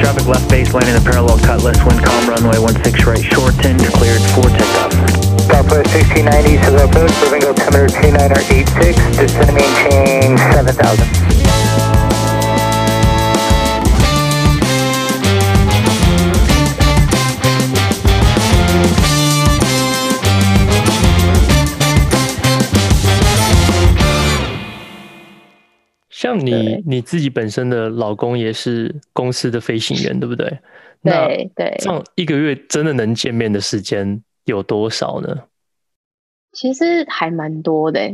traffic left base landing the parallel cutlass, wind calm runway 16 right Short shortened, cleared for takeoff. Southwest 1690 civil approach, moving altimeter 2986, descend maintain 7000. 像你你自己本身的老公也是公司的飞行员，对不对？对对。这样一个月真的能见面的时间有多少呢？其实还蛮多的，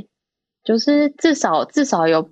就是至少至少有，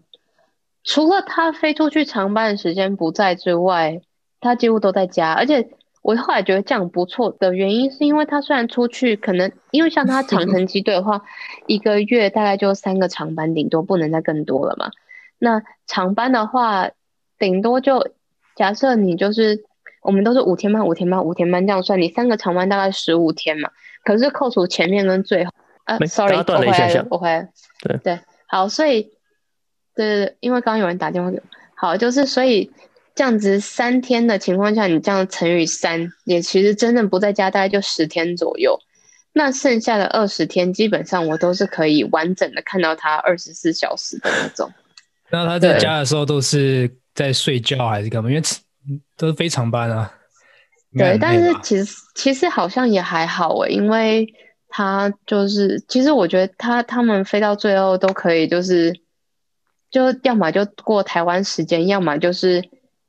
除了他飞出去长班的时间不在之外，他几乎都在家。而且我后来觉得这样不错的原因，是因为他虽然出去，可能因为像他长程 机队的话，一个月大概就三个长班，顶多不能再更多了嘛。那长班的话，顶多就假设你就是我们都是五天班、五天班、五天班这样算，你三个长班大概十五天嘛。可是扣除前面跟最后，呃，sorry，我回来了，我回来了。对对，好，所以对，因为刚刚有人打电话给我，好，就是所以这样子三天的情况下，你这样乘以三，也其实真正不在家大概就十天左右。那剩下的二十天，基本上我都是可以完整的看到他二十四小时的那种。那他在家的时候都是在睡觉还是干嘛？因为都是非常班啊。对，但是其实其实好像也还好诶，因为他就是其实我觉得他他们飞到最后都可以，就是就要么就过台湾时间，要么就是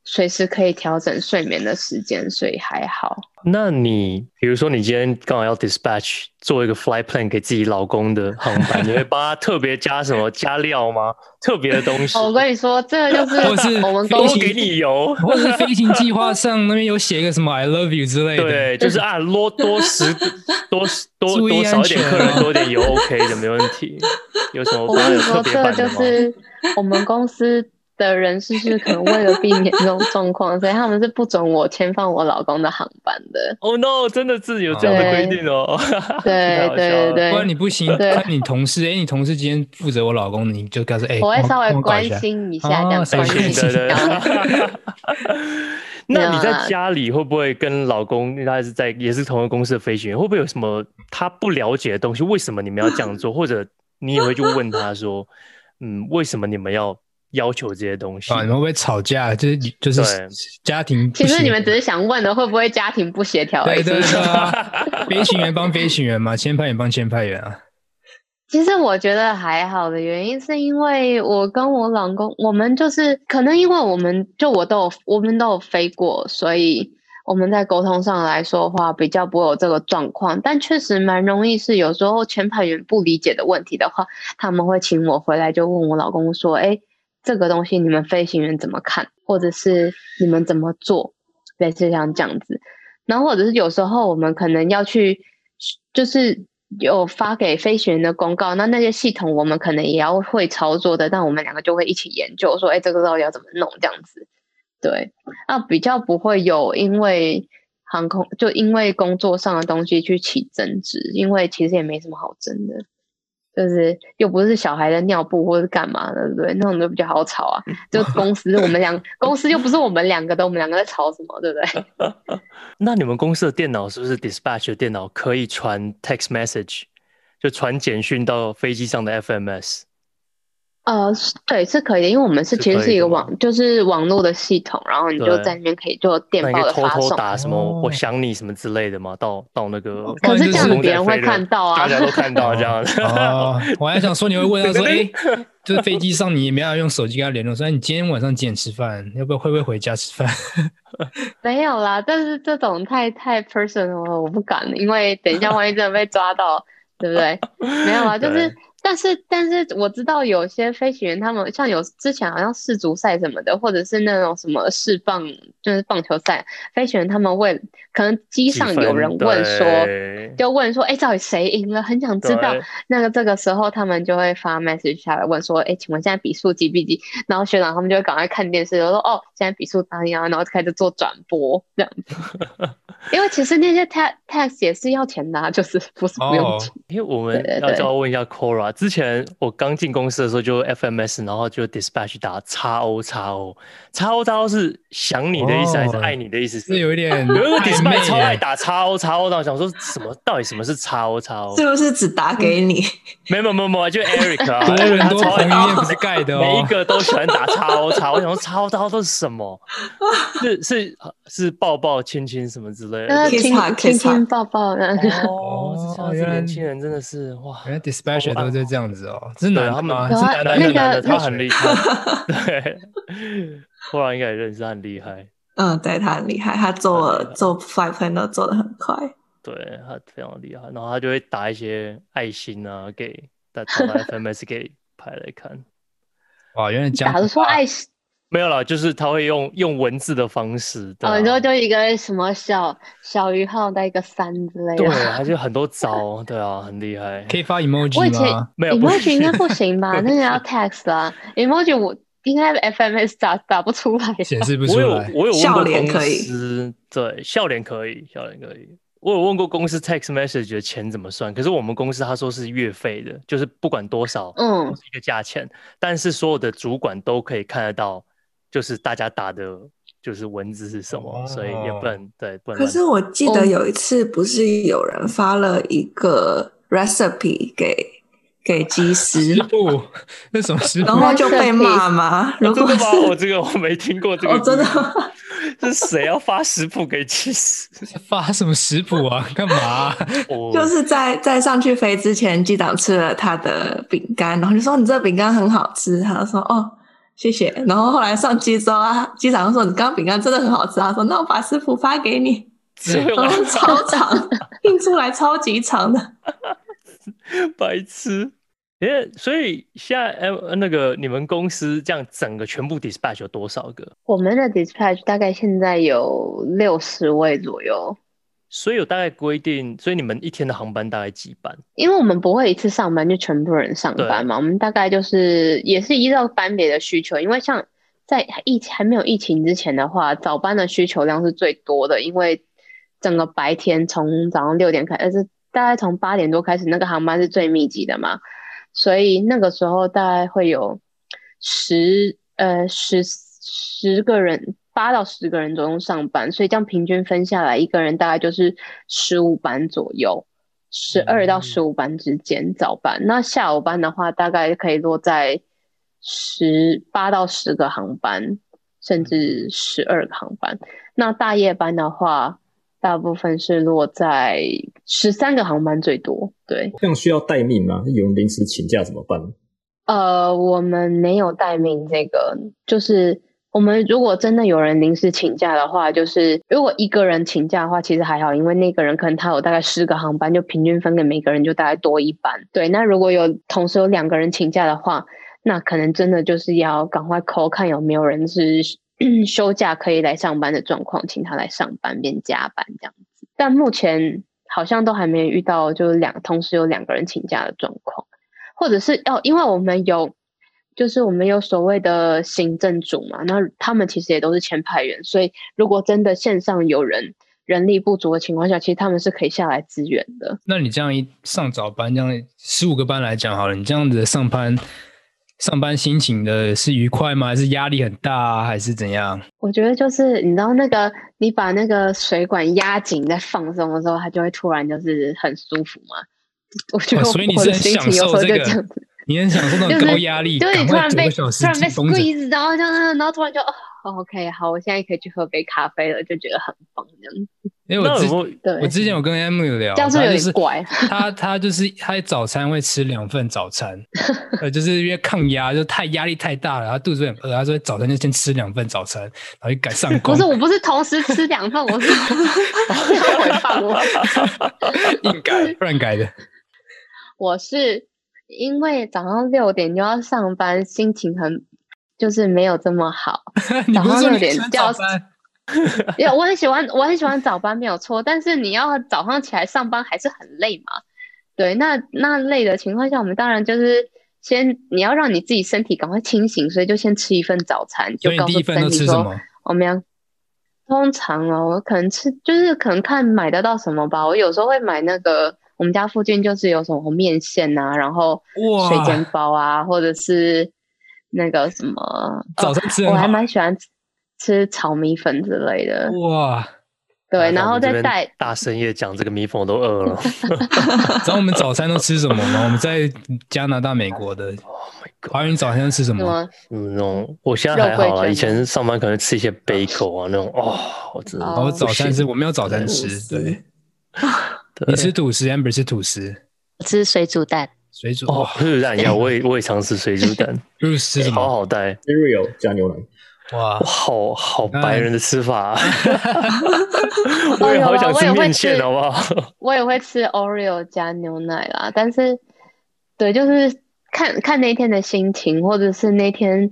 随时可以调整睡眠的时间，所以还好。那你比如说你今天刚好要 dispatch 做一个 flight plan 给自己老公的航班，你会帮他特别加什么加料吗？特别的东西？我跟你说，这个就是我们都给你油，或者是飞行计划上那边有写一个什么 I love you 之类的。对，就是啊，多多十 多多多少一点客人多点油 OK 的，没问题。有什么？我跟你说，这个就是我们公司。的人是是可能为了避免这种 状况，所以他们是不准我签放我老公的航班的。Oh no！真的是有这样的规定哦。对对对对，不然你不行。看你同事，哎、欸，你同事今天负责我老公，你就告诉哎，我会稍微关心一下，这样关心一下。那你在家里会不会跟老公，因为他是在也是同一个公司的飞行员，会不会有什么他不了解的东西？为什么你们要这样做？或者你也会去问他说，嗯，为什么你们要？要求这些东西啊，你们会不会吵架？就是就是家庭。其实你们只是想问的，会不会家庭不协调？对对对，飞行员帮飞行员嘛，签派员帮签派员啊。其实我觉得还好的原因，是因为我跟我老公，我们就是可能因为我们就我都有我们都有飞过，所以我们在沟通上来说的话，比较不会有这个状况。但确实蛮容易是有时候签派员不理解的问题的话，他们会请我回来就问我老公说：“哎。”这个东西你们飞行员怎么看，或者是你们怎么做，类似像这样子。然后或者是有时候我们可能要去，就是有发给飞行员的公告，那那些系统我们可能也要会操作的，但我们两个就会一起研究，说，哎，这个到底要怎么弄这样子。对，那比较不会有因为航空就因为工作上的东西去起争执，因为其实也没什么好争的。就是又不是小孩的尿布或是干嘛的，对不对？那种都比较好吵啊。就公司我们两公司又不是我们两个的，我们两个在吵什么，对不对？那你们公司的电脑是不是 dispatch 的电脑可以传 text message，就传简讯到飞机上的 FMS？呃，对，是可以的，因为我们是其实是一个网，就是网络的系统，然后你就在那边可以做电报的发送。偷偷打什么、哦“我想你”什么之类的嘛？到到那个，可是这样子别人会看到啊，大家都看到 这样子。哦，我还想说，你会问他说：“哎，就是飞机上你也没有用手机跟他联络，说你今天晚上几点吃饭？要不要会不会回家吃饭？” 没有啦，但是这种太太 personal 了，我不敢，因为等一下万一真的被抓到，对不对？没有啊，就是。但是，但是我知道有些飞行员，他们像有之前好像世足赛什么的，或者是那种什么世棒，就是棒球赛，飞行员他们会可能机上有人问说，就问说，哎、欸，到底谁赢了？很想知道。那个这个时候，他们就会发 message 下来问说，哎、欸，请问现在比数几比几？然后学长他们就会赶快看电视，就说，哦，现在比数怎样？然后就开始做转播这样子。因为其实那些 tax tax 也是要钱的，啊，就是不是不用钱。哦、因为我们要再问一下 Cora。之前我刚进公司的时候就 FMS，然后就 dispatch 打叉 O 叉 O XO XO 是想你的意思还是爱你的意思？是有一点，有一个 dispatch 超爱打 XO XO，然后想说什么？到底什么是 XO XO？是不是只打给你？没有没有没有，就 Eric 啊，多人多彭于晏不是盖的哦，每一个都喜欢打 XO XO。我想说 XO XO 都是什么？是是是抱抱亲亲什么之类的？亲亲亲抱抱的。哦，这年轻人真的是哇！原来 dispatch 都是这样子哦，真的他们是男的，男的他很厉害，对，后来应该也认识他很厉害。嗯，对他很厉害，他做做 flight plan 都做的很快。对他非常厉害，然后他就会打一些爱心啊，给打打 FMS 给拍来看。哇，原来这样打的说爱心。没有啦，就是他会用用文字的方式，对、啊。哦，然后就一个什么小小于号带一个三之类的。对，他就很多招，对啊，很厉害。可以发 emoji 吗？我以前没有，emoji 应该不行吧？那个要 text 啦，emoji 我应该 FMS 打打不出来，显示不出来。我有我有问过公司，可以对，笑脸可以，笑脸可以。我有问过公司 text message 的钱怎么算，可是我们公司他说是月费的，就是不管多少，嗯，是一个价钱，但是所有的主管都可以看得到。就是大家打的，就是文字是什么，oh. 所以也不能对，不能。可是我记得有一次，不是有人发了一个 recipe 给给机师，食谱，那什么食谱，然后就被骂吗？如果是我这个我没听过这个，真的，是谁要发食谱给机师？发什么食谱啊？干嘛、啊？就是在在上去飞之前，机长吃了他的饼干，然后就说你这饼干很好吃，他就说哦。谢谢。然后后来上机之后啊，机长说：“你刚刚饼干真的很好吃。”他说：“那我把食谱发给你。”然后超长，印出来超级长的，白痴。耶，所以现在呃，那个你们公司这样整个全部 dispatch 有多少个？我们的 dispatch 大概现在有六十位左右。所以有大概规定，所以你们一天的航班大概几班？因为我们不会一次上班就全部人上班嘛，我们大概就是也是依照班别的需求。因为像在疫情还没有疫情之前的话，早班的需求量是最多的，因为整个白天从早上六点开始，是大概从八点多开始，那个航班是最密集的嘛，所以那个时候大概会有十呃十十个人。八到十个人左右上班，所以这样平均分下来，一个人大概就是十五班左右，十二到十五班之间早班。嗯、那下午班的话，大概可以落在十八到十个航班，甚至十二个航班。那大夜班的话，大部分是落在十三个航班最多。对，这样需要待命吗？有人临时请假怎么办？呃，我们没有待命，这个就是。我们如果真的有人临时请假的话，就是如果一个人请假的话，其实还好，因为那个人可能他有大概十个航班，就平均分给每个人就大概多一班。对，那如果有同时有两个人请假的话，那可能真的就是要赶快 call 看有没有人是 休假可以来上班的状况，请他来上班边加班这样子。但目前好像都还没遇到就是两同时有两个人请假的状况，或者是哦，因为我们有。就是我们有所谓的行政组嘛，那他们其实也都是签派员，所以如果真的线上有人人力不足的情况下，其实他们是可以下来支援的。那你这样一上早班，这样十五个班来讲好了，你这样子上班上班心情的是愉快吗？还是压力很大啊？还是怎样？我觉得就是你知道那个你把那个水管压紧在放松的时候，它就会突然就是很舒服嘛。我觉得我的心情有时候就这样子。你很享受那种高压力，就是突然被突然被 squeeze，然后就然后突然就哦，OK，好，我现在可以去喝杯咖啡了，就觉得很棒这样子。因为我之对我之前有跟 M 有聊，这样是有点怪。他他就是他早餐会吃两份早餐，呃，就是因为抗压，就太压力太大了，他肚子很饿，他说早餐就先吃两份早餐，然后就改上工。不是，我不是同时吃两份，我是要回 放 我，硬改，乱改的。我是。因为早上六点就要上班，心情很就是没有这么好。早上六点就要，因为我很喜欢我很喜欢早班没有错，但是你要早上起来上班还是很累嘛。对，那那累的情况下，我们当然就是先你要让你自己身体赶快清醒，所以就先吃一份早餐，就告诉身体说我们要通常哦，我可能吃就是可能看买得到什么吧。我有时候会买那个。我们家附近就是有什么面线啊，然后水煎包啊，或者是那个什么早餐吃我还蛮喜欢吃炒米粉之类的。哇！对，然后再带大深夜讲这个米粉，我都饿了。然后我们早餐都吃什么吗？我们在加拿大、美国的 Oh my god！华人早餐都吃什么？嗯，那种我现在还好啦，肉桂卷以前上班可能吃一些贝口啊那种，哦，我真的哦我早餐是我没有早餐吃，司对，行 你吃吐司，Amber 吃吐司，吃水煮蛋，水煮哦。哇，水煮蛋要，我也我也常吃水煮蛋。吃什好么？好带，cereal 加牛奶，哇。哇，，好好白人的吃法、我也好想吃面线，好不好？我也会吃 Oreo 加牛奶啦，但是对，就是看看那天的心情，或者是那天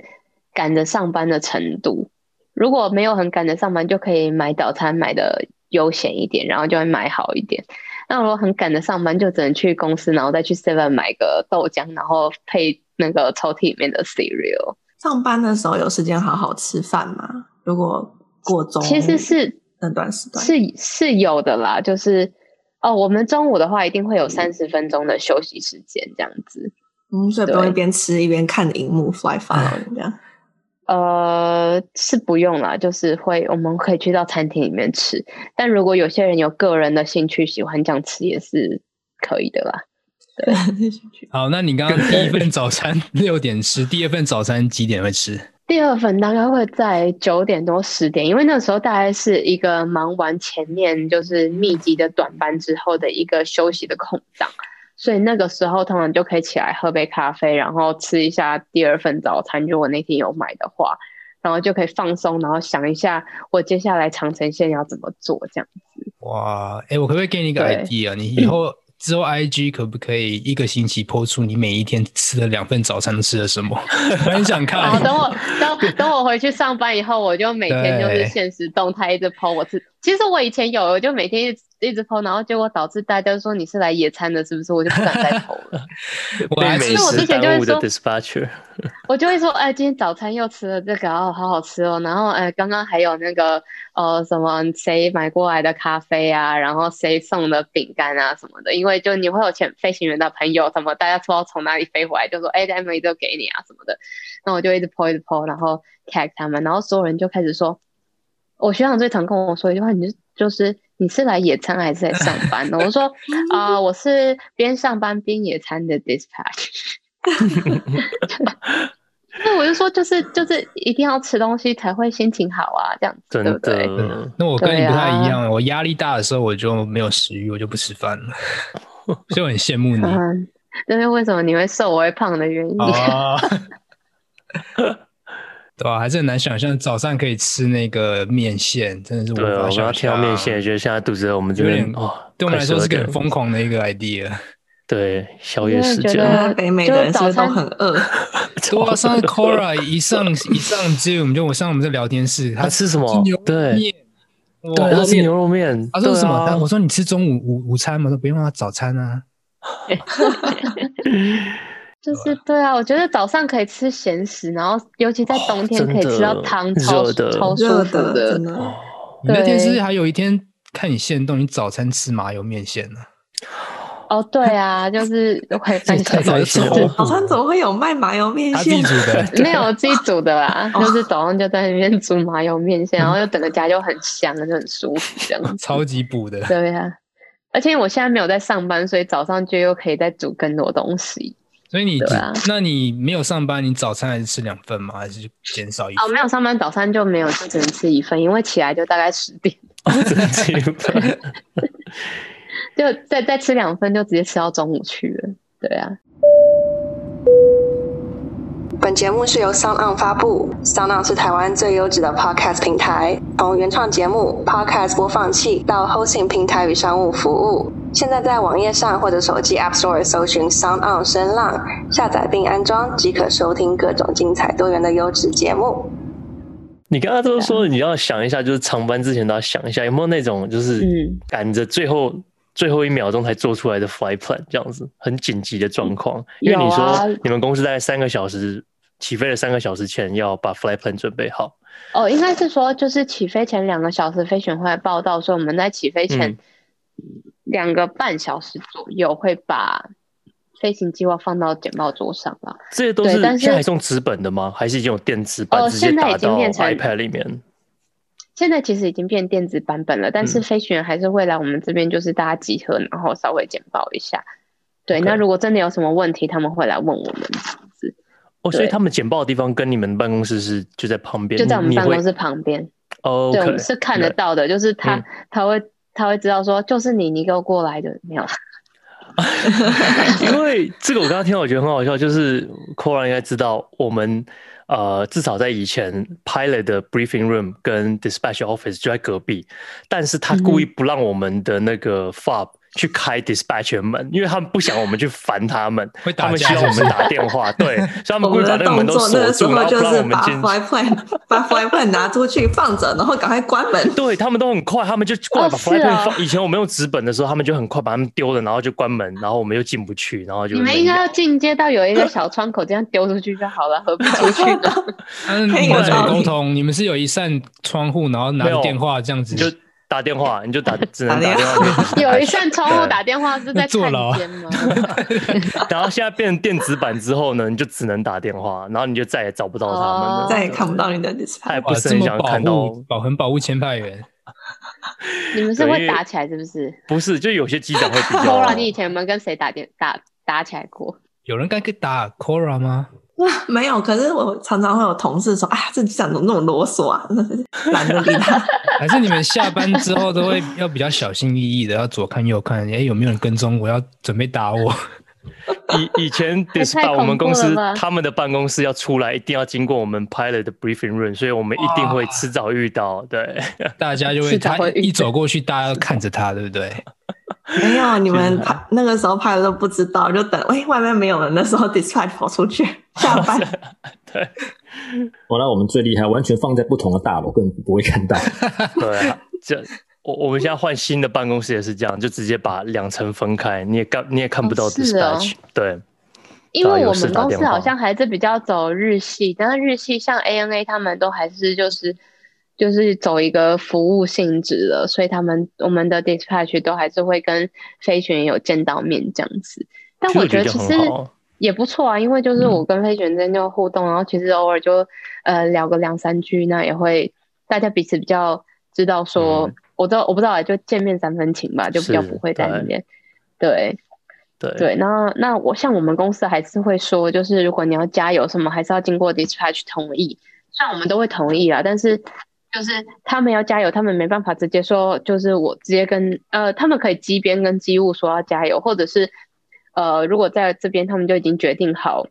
赶着上班的程度。如果没有很赶着上班，就可以买早餐买的悠闲一点，然后就会买好一点。那如果很赶着上班，就只能去公司，然后再去 Seven 买个豆浆，然后配那个抽屉里面的 cereal。上班的时候有时间好好吃饭吗？如果过中午其实是那段时段是是有的啦，就是哦，我们中午的话一定会有三十分钟的休息时间，这样子。嗯，所以不用一边吃一边看荧幕 fly follow 这样。呃，是不用啦，就是会我们可以去到餐厅里面吃，但如果有些人有个人的兴趣，喜欢这样吃也是可以的啦。好，那你刚刚第一份早餐 六点吃，第二份早餐几点会吃？第二份大概会在九点多十点，因为那时候大概是一个忙完前面就是密集的短班之后的一个休息的空档，所以那个时候通常就可以起来喝杯咖啡，然后吃一下第二份早餐。如果那天有买的话，然后就可以放松，然后想一下我接下来长城线要怎么做，这样子。哇，哎、欸，我可不可以给你一个 idea？你以后 之后 IG 可不可以一个星期 po 出你每一天吃的两份早餐都吃了什么？我很想看。好，等我等等我回去上班以后，我就每天就是对限时动态一直 po 我吃。其实我以前有，我就每天一直一直 po，然后结果导致大家说你是来野餐的，是不是？我就不敢再 po 了。我还吃被美食那我之前就会说 我就会说，哎，今天早餐又吃了这个，哦，好好吃哦。然后，哎，刚刚还有那个，呃，什么谁买过来的咖啡啊，然后谁送的饼干啊什么的。因为就你会有前飞行员的朋友，什么大家不知道从哪里飞回来，就说，哎，Emily 都给你啊什么的。那我就一直 po 一直 po，然后 tag 他们，然后所有人就开始说，我学长最常跟我说一句话，你就就是你是来野餐还是来上班呢？我说 啊、呃，我是边上班边野餐的 dispatch。那我就说，就是就是一定要吃东西才会心情好啊，这样子真对不对？的。那我跟你不太一对样，我压力大的时候我就没有食欲，我就不吃饭了，所以我很羡慕你。嗯，这是为什么你会瘦我会胖的原因。哦，对吧、啊？还是很难想象早上可以吃那个面线，真的是无对啊，我刚法想刚听到象。面线，觉得现在肚子饿，我们这边哦，对我们来说是个很快12点疯狂的一个 idea。对，宵夜时间北美的人是不是都很饿？对啊，上次 Cora 一上一上 Zoom 就我上我们这聊天室，他吃什么吃牛肉对面，对，哇他吃牛肉面。他说什么？我说你吃中午午午餐吗？我说不用啊，早餐啊。就是对啊，我觉得早上可以吃咸食，然后尤其在冬天哦可以吃到汤，超的超舒服的真的。你那天是不是还有一天看你限动，你早餐吃麻油面线呢？哦，对啊，就是会分享这太开心了这早餐怎么会有卖麻油面他自己线？煮的，没有我自己煮的啦，就是早上就在那边煮麻油面线，然后又整个家就很香，就很舒服这样。超级补的。对啊，而且我现在没有在上班，所以早上就又可以再煮更多东西。所以你对啊那你没有上班，你早餐还是吃两份吗？还是减少一份哦，没有上班，早餐就没有，就只能吃一份，因为起来就大概十点，就再再吃两份，就直接吃到中午去了。对啊。本节目是由 Sound On 发布，Sound On 是台湾最优质的 Podcast 平台，从原创节目、Podcast 播放器到 Hosting 平台与商务服务。现在在网页上或者手机 App Store 搜寻 Sound On 声浪，下载并安装即可收听各种精彩多元的优质节目。你刚刚都说你要想一下，就是长班之前都要想一下，有没有那种就是嗯赶着最后、最后一秒钟才做出来的 flight plan 这样子，很紧急的状况。因为你说你们公司大概三个小时起飞了三个小时前要把 flight plan 准备好。哦，应该是说，就是起飞前两个小时飞行会报到，所以我们在起飞前嗯两个半小时左右会把飞行计划放到简报桌上了。这些都是现在还送纸本的吗？还是已经有电子版直接打到 iPad 里面？现在其实已经变电子版本了，但是飞行员还是会来我们这边，就是大家集合，然后稍微简报一下。对.那如果真的有什么问题，他们会来问我们这样子。哦，所以他们简报的地方跟你们办公室是就在旁边，就在我们办公室旁边。哦，对，我们是看得到的，就是他他会他会知道说，就是你，你给我过来的，没有。因为这个我刚刚听到，我觉得很好笑，就是 Cora 应该知道我们。呃，至少在以前，pilot 的 briefing room 跟 dispatch office 就在隔壁，但是他故意不让我们的那个 fob 去开 dispatch 的门，因为他们不想我们去烦他们，他们希望我们打电话，对，所以他们故意把那个门都锁住，然后不让我们进。把把 plan 拿出去放着，然后赶快关门。对，他们都很快，他们就过来把 plan 放。以前我们用纸本的时候，他们就很快把他们丢了，然后就关门，然后我们又进不去，然后就。你们应该要进阶到有一个小窗口，这样丢出去就好了，何必出去呢？嗯，你们怎么沟通？你们是有一扇窗户，然后拿电话这样子就。打电话 你就打，只能打电话。有一扇窗户打电话是在坐牢吗？然后现在变成电子版之后呢，你就只能打电话，然后你就再也找不到他们了，再也看不到你的 dispatch。他也不是很想看到保很保护签派员。你们是会打起来是不是？不是，就有些机长会比较。Cora，你以前有没有跟谁打电打打起来过？有人敢跟打 Cora 吗？哇，没有。可是我常常会有同事说：“啊，这机长怎么那么啰嗦啊？” 懒得理他。还是你们下班之后都会要比较小心翼翼的，要左看右看，哎，有没有人跟踪我？要准备打我。以以前 dispatch 我们公司他们的办公室要出来，一定要经过我们 pilot 的 briefing room，所以我们一定会迟早遇到。对，大家就会他一走过去，大家要看着他，对不对？没有，你们派那个时候派的都不知道，就等哎外面没有人的时候，dispatch 跑出去下班。对，我那我们最厉害，完全放在不同的大楼，根本不会看到。对啊，这我我们现在换新的办公室也是这样，就直接把两层分开，你也看你也看不到 dispatch。哦哦、对，因为我们公司好像还是比较走日系，但是日系像 ANA 他们都还是就是。就是走一个服务性质的，所以他们我们的 dispatch 都还是会跟飞行员有见到面这样子。但我觉得其实也不错啊，因为就是我跟飞行员之间就互动，嗯、然后其实偶尔就呃聊个两三句，那也会大家彼此比较知道说，嗯、我都我不知道就见面三分情吧，就比较不会在里面。对对对，那那我像我们公司还是会说，就是如果你要加油什么，还是要经过 dispatch 同意，虽然我们都会同意啦，但是。就是他们要加油，他们没办法直接说，就是我直接跟呃，他们可以机编跟机务说要加油，或者是呃，如果在这边他们就已经决定好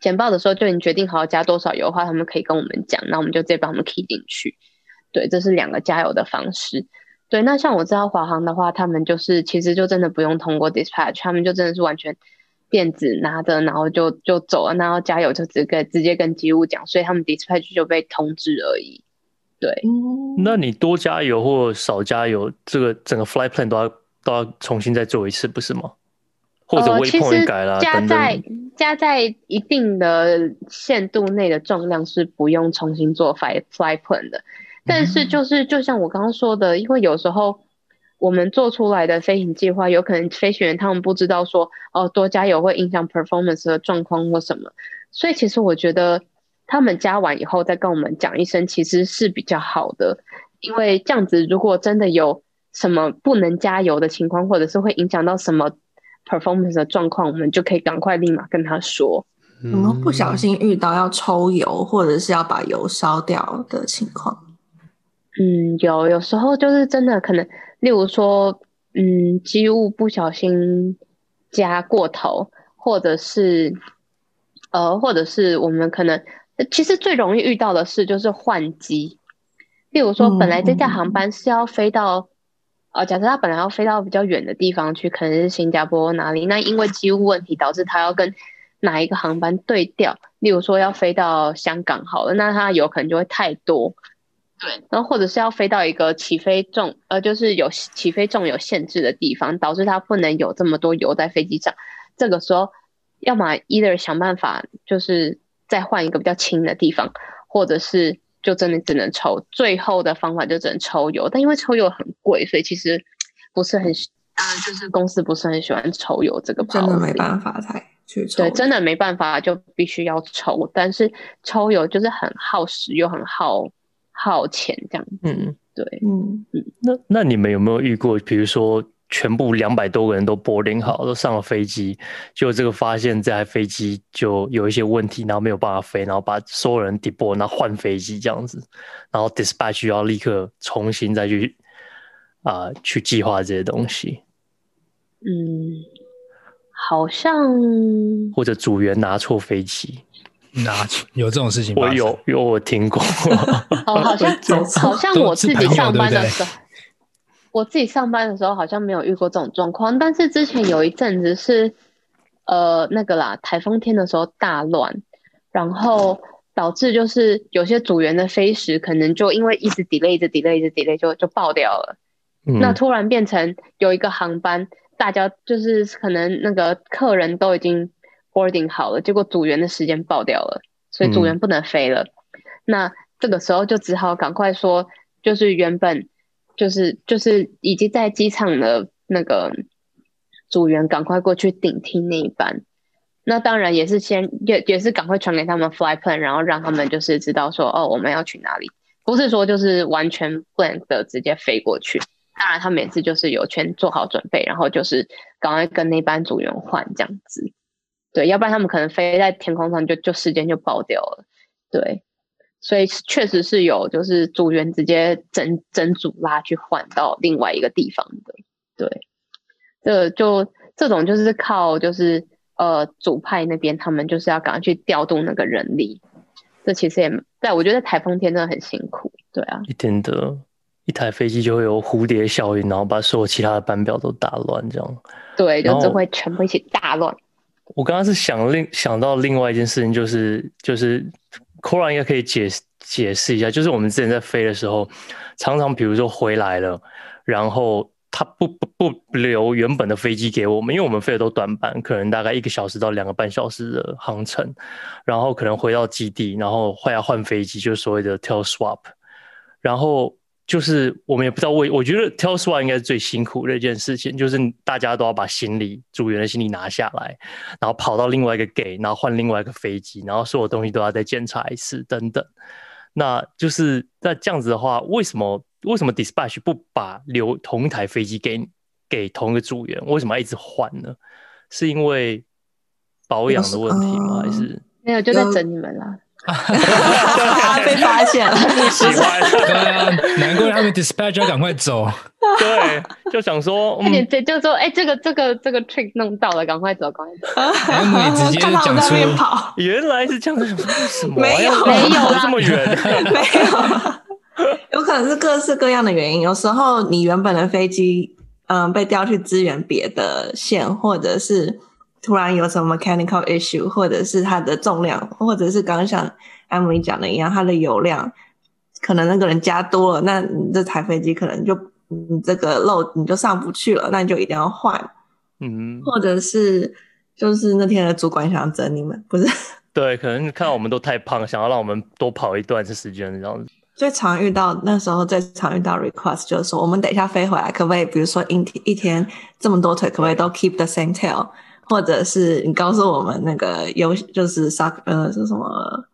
简报的时候就已经决定好要加多少油的话，他们可以跟我们讲，那我们就直接帮他们 key 进去。对，这是两个加油的方式。对，那像我知道华航的话，他们就是其实就真的不用通过 dispatch，他们就真的是完全电子拿着，然后就就走了，然后加油就直接直接跟机务讲，所以他们 dispatch 就被通知而已。对，那你多加油或少加油，这个整个 flight plan 都要都要重新再做一次，不是吗？或者 waypoint 改了，加在等等加在一定的限度内的重量是不用重新做 flight flight plan 的。但是就是就像我刚刚说的，因为有时候我们做出来的飞行计划，有可能飞行员他们不知道说哦，多加油会影响 performance 的状况或什么，所以其实我觉得。他们加完以后再跟我们讲一声，其实是比较好的，因为这样子如果真的有什么不能加油的情况，或者是会影响到什么 performance 的状况，我们就可以赶快立马跟他说。有没有不小心遇到要抽油或者是要把油烧掉的情况？嗯，有，有时候就是真的可能，例如说，嗯，机务不小心加过头，或者是呃，或者是我们可能。其实最容易遇到的事就是换机，例如说，本来这架航班是要飞到，嗯、呃，假设他本来要飞到比较远的地方去，可能是新加坡哪里，那因为机务问题导致他要跟哪一个航班对调，例如说要飞到香港好了，那他有可能就会太多，对，然后或者是要飞到一个起飞重，呃，就是有起飞重有限制的地方，导致它不能有这么多油在飞机上，这个时候，要么 either 想办法就是。再换一个比较轻的地方，或者是就真的只能抽，最后的方法就只能抽油，但因为抽油很贵，所以其实不是很当然就是公司不是很喜欢抽油这个真的没办法才去抽。对，真的没办法就必须要抽，但是抽油就是很耗时又很耗耗钱这样子。嗯，对，嗯，那那你们有没有遇过，比如说全部两百多个人都 boarding 好，都上了飞机，就这个发现这台飞机就有一些问题，然后没有办法飞，然后把所有人 deboard，然后换飞机这样子，然后 dispatch 要立刻重新再去啊、呃、去计划这些东西。嗯，好像或者组员拿错飞机，拿有这种事情？我有有我听过。哦，好像 好像我自己上班的时候，我自己上班的时候好像没有遇过这种状况。但是之前有一阵子是呃那个啦，台风天的时候大乱，然后导致就是有些组员的飞时可能就因为一直 delay，一直 delay，一直 delay 就就爆掉了。嗯。那突然变成有一个航班。大家就是可能那个客人都已经 boarding 好了，结果组员的时间爆掉了，所以组员不能飞了。嗯、那这个时候就只好赶快说，就是原本就是就是已经在机场的那个组员赶快过去顶替那一班。那当然也是先也也是赶快传给他们 flight plan，然后让他们就是知道说哦，我们要去哪里，不是说就是完全 blank 的直接飞过去。当然，他每次就是有全做好准备，然后就是赶快跟那班组员换这样子，对，要不然他们可能飞在天空上就就时间就爆掉了，对，所以确实是有就是组员直接整整组拉去换到另外一个地方的，对，这就这种就是靠就是呃组派那边他们就是要赶快去调动那个人力，这其实也在我觉得台风天真的很辛苦，对啊，一点的。一台飞机就会有蝴蝶效应，然后把所有其他的班表都打乱，这样。对，就只会全部一起大乱。我刚刚是想另想到另外一件事情，就是就是 Cora 应该可以解解释一下，就是我们之前在飞的时候，常常比如说回来了，然后他不不不留原本的飞机给我们，因为我们飞的都短板，可能大概一个小时到两个半小时的航程，然后可能回到基地，然后会要换飞机，就是所谓的 tail swap，然后。就是我们也不知道为，我觉得 tail swap 应该是最辛苦的一件事情，就是大家都要把行李组员的行李拿下来，然后跑到另外一个 gate，然后换另外一个飞机，然后所有东西都要再检查一次等等。那就是那这样子的话，为什么为什么 dispatch 不把留同一台飞机给给同一个组员？为什么要一直换呢？是因为保养的问题吗？还是没有就在整你们了？被发现了，不喜欢。对啊，难怪他们 dispatch 要赶快走。对，就想说，嗯、就就说，哎、欸，这个这个这个 trick 弄到了，赶快走，赶快走。然后你直接讲出跑，原来是这样子，什么？没有，没有这么远，没有。有可能是各式各样的原因。有时候你原本的飞机，嗯，被调去支援别的线，或者是。突然有什么 mechanical issue，或者是它的重量，或者是刚刚像 Emily 讲的一样，它的油量可能那个人加多了，那你这台飞机可能就你这个漏你就上不去了，那你就一定要换。嗯，或者是就是那天的主管想整你们，不是？对，可能看到我们都太胖，想要让我们多跑一段时间这样子。最常遇到那时候最常遇到 request 就是说，我们等一下飞回来，可不可以？比如说一天一天这么多腿，可不可以都 keep the same tail？或者是你告诉我们那个游就是啥呃是什么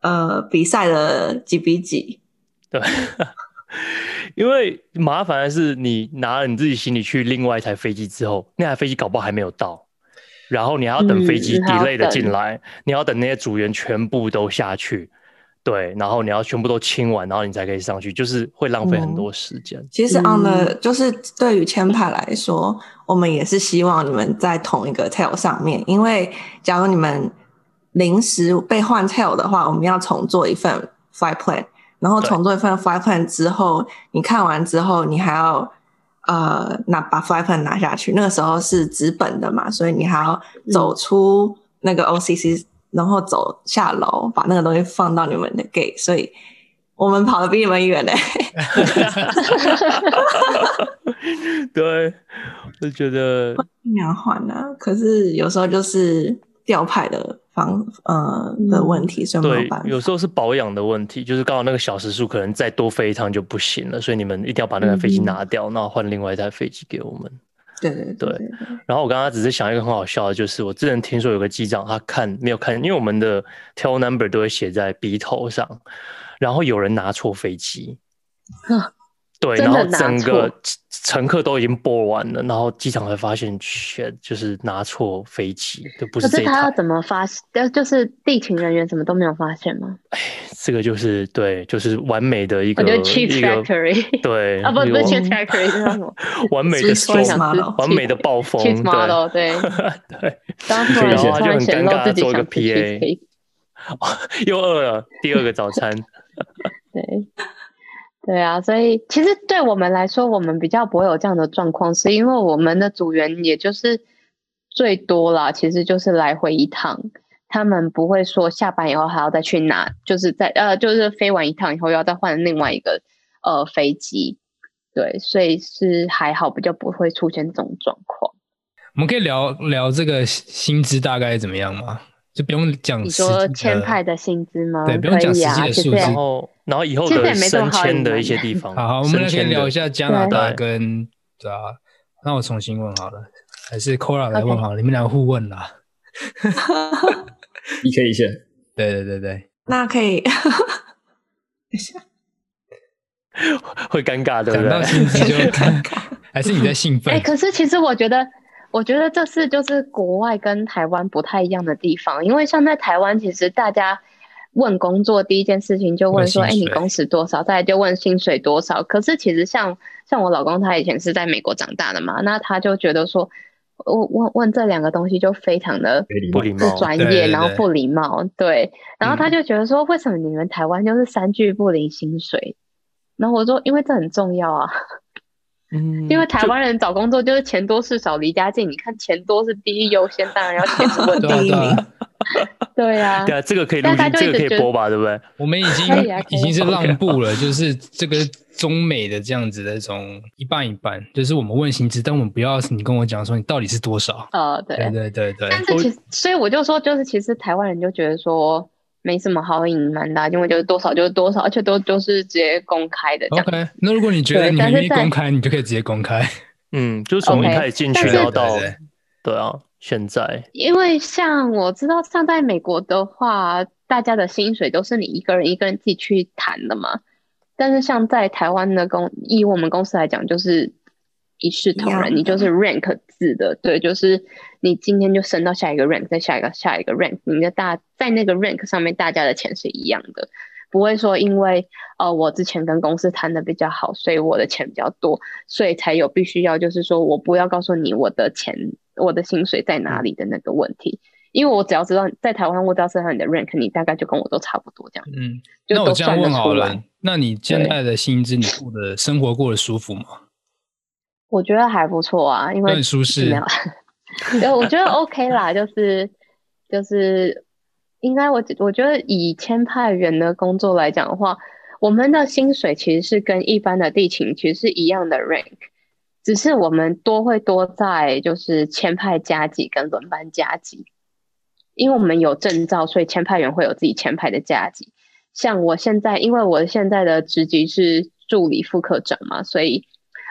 呃比赛的几比几？对，因为麻烦的是你拿了你自己行李去另外一台飞机之后，那台飞机搞不好还没有到，然后你还要等飞机 delay 的进来，嗯，你要等那些组员全部都下去。对，然后你要全部都清完，然后你才可以上去，就是会浪费很多时间。嗯、其实，on the 就是对于签派来说，我们也是希望你们在同一个 tail 上面，因为假如你们临时被换 tail 的话，我们要重做一份 flight plan，然后重做一份 flight plan 之后，你看完之后，你还要呃拿把 flight plan 拿下去，那个时候是纸本的嘛，所以你还要走出那个 OCC。然后走下楼，把那个东西放到你们的 gate，所以我们跑得比你们远嘞。对，我觉得尽量换啊，可是有时候就是调派的方呃的问题，所以没有办法。有时候是保养的问题，就是刚好那个小时数可能再多飞一趟就不行了，所以你们一定要把那个飞机拿掉，然后换另外一台飞机给我们。对对对然后我刚刚只是想一个很好笑的，就是我之前听说有个机长他看没有看，因为我们的 tail number 都会写在鼻头上，然后有人拿错飞机。对，然后整个乘客都已经播完了，然后机场才发现，全就是拿错飞机，就不是这他要怎么发现？就是地勤人员什么都没有发现吗？哎，这个就是对，就是完美的一个，我觉得 Chief Factory 对 啊，不不是 cheat factory 是什么？完美的 storm，完美的暴风 Model 对对。然后他就很尴尬，做一个 PA，又饿了，第二个早餐。对。对啊，所以其实对我们来说，我们比较不会有这样的状况，是因为我们的组员也就是最多啦，其实就是来回一趟，他们不会说下班以后还要再去拿，就是在呃，就是飞完一趟以后要再换另外一个呃飞机，对，所以是还好，比较不会出现这种状况。我们可以聊聊这个薪资大概怎么样吗？就不用讲，你说签派的薪资吗？对，不用讲实际的数字。然后，以后的升迁的一些地方。好，好，我们来先聊一下加拿大跟对啊。那我重新问好了，还是 Cora 来问好了？你们两个互问啦。一 K 一线。对对对对。那可以。等一下。会尴尬，对不对？讲到薪资就 尴尬。还是你在兴奋？哎，可是其实我觉得。我觉得这是就是国外跟台湾不太一样的地方，因为像在台湾，其实大家问工作第一件事情就问说，哎，你工时多少？再来就问薪水多少。可是其实像像我老公他以前是在美国长大的嘛，那他就觉得说，我问问这两个东西就非常的不专业，然后不礼貌，对。然后他就觉得说，为什么你们台湾就是三句不离薪水？然后我说，因为这很重要啊。嗯，因为台湾人找工作就是钱多事少离家近，你看钱多是第一优先，当然要钱是问第一名。对呀，对啊，这个可以录，这个可以播吧，对不对？我们已经已经是让步了，就是这个中美的这样子的这种一半一半，就是我们问薪资，但我们不要你跟我讲说你到底是多少。呃，对对对对对。但是其实，所以我就说，就是其实台湾人就觉得说。没什么好隐瞒的，因为就是多少就是多少，而且都都是直接公开的。OK，那如果你觉得你愿意公开，你就可以直接公开。嗯，就从一开始进去然后到对啊，现在。因为像我知道，像在美国的话，大家的薪水都是你一个人一个人自己去谈的嘛。但是像在台湾的公，以我们公司来讲，就是。一视同仁，你就是 rank 制的，对，就是你今天就升到下一个 rank，再下一个下一个 rank，你的大在那个 rank 上面，大家的钱是一样的，不会说因为呃我之前跟公司谈的比较好，所以我的钱比较多，所以才有必须要就是说我不要告诉你我的钱我的薪水在哪里的那个问题，因为我只要知道在台湾我只要知道你的 rank，你大概就跟我都差不多这样。嗯，那我这样问好了，那你现在的薪资，你过的生活过得舒服吗？我觉得还不错啊，因为很舒适。对，我觉得 OK 啦，就是就是应该我我觉得以签派员的工作来讲的话，我们的薪水其实是跟一般的地勤其实是一样的 rank，只是我们多会多在就是签派加级跟轮班加级，因为我们有证照，所以签派员会有自己签派的加级。像我现在，因为我现在的职级是助理副科长嘛，所以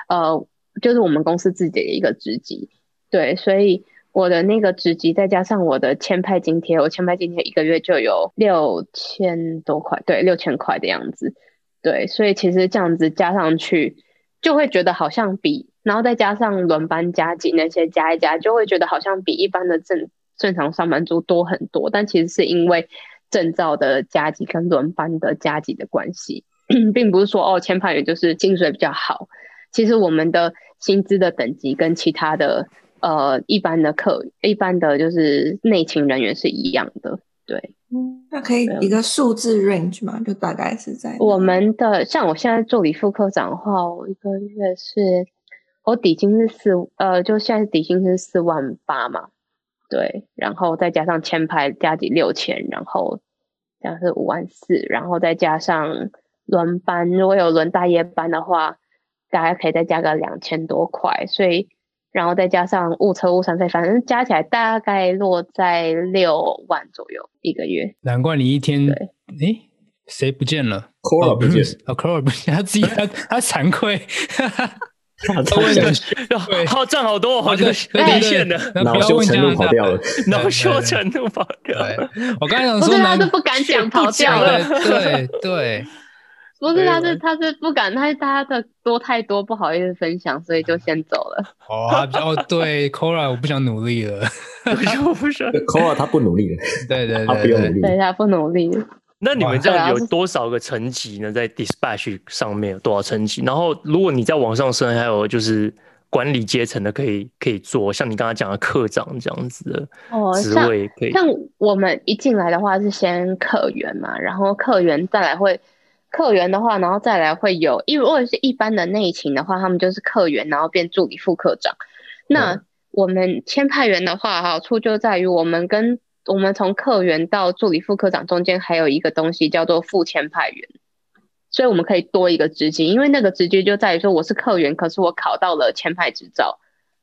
呃。就是我们公司自己的一个职级，对，所以我的那个职级再加上我的签派津贴，我签派津贴一个月就有六千多块，对，六千块的样子，对，所以其实这样子加上去，就会觉得好像比，然后再加上轮班加给那些加一加，就会觉得好像比一般的正正常上班族多很多，但其实是因为证照的加给跟轮班的加给的关系，并不是说哦签派员就是薪水比较好。其实我们的薪资的等级跟其他的呃一般的客一般的就是内勤人员是一样的，对。嗯，那可以一个数字 range 嘛？就大概是在我们的像我现在助理副科长的话，我一个月是我底薪是四呃，就现在底薪是四万八嘛，对，然后再加上签牌加给六千，然后这样是五万四，然后再加上轮班，如果有轮大夜班的话。大概可以再加个两千多块，所以然后再加上误车误餐费，反正加起来大概落在六万左右一个月。难怪你一天，哎对，谁不见了？科尔不见，哦，科尔不见，他自己他他惭愧，他问的对，好赚好多，好就对对对线的，恼羞成怒跑掉了，恼羞成怒跑掉了。我刚才想说男，他都不敢讲跑掉了。对对，不是，他是他是不敢，他他的多太多，不好意思分享，所以就先走了。哦，他比较对，Cora，我不想努力了，我不想。Cora 他不努力了，对对他不用努对，力。对，他不努力。那你们这样有多少个层级呢？在 dispatch 上面有多少层级？然后如果你再往上升，还有就是管理阶层的可以可以做，像你刚才讲的课长这样子的哦，职位可以。像我们一进来的话是先客源嘛，然后客源再来会课员的话，然后再来会有，因为如果是一般的内勤的话，他们就是客源，然后变助理副科长。那我们签派员的话，好处就在于我们跟我们从客源到助理副科长中间还有一个东西叫做副签派员，所以我们可以多一个职级，因为那个职级就在于说我是客员，可是我考到了签派执照，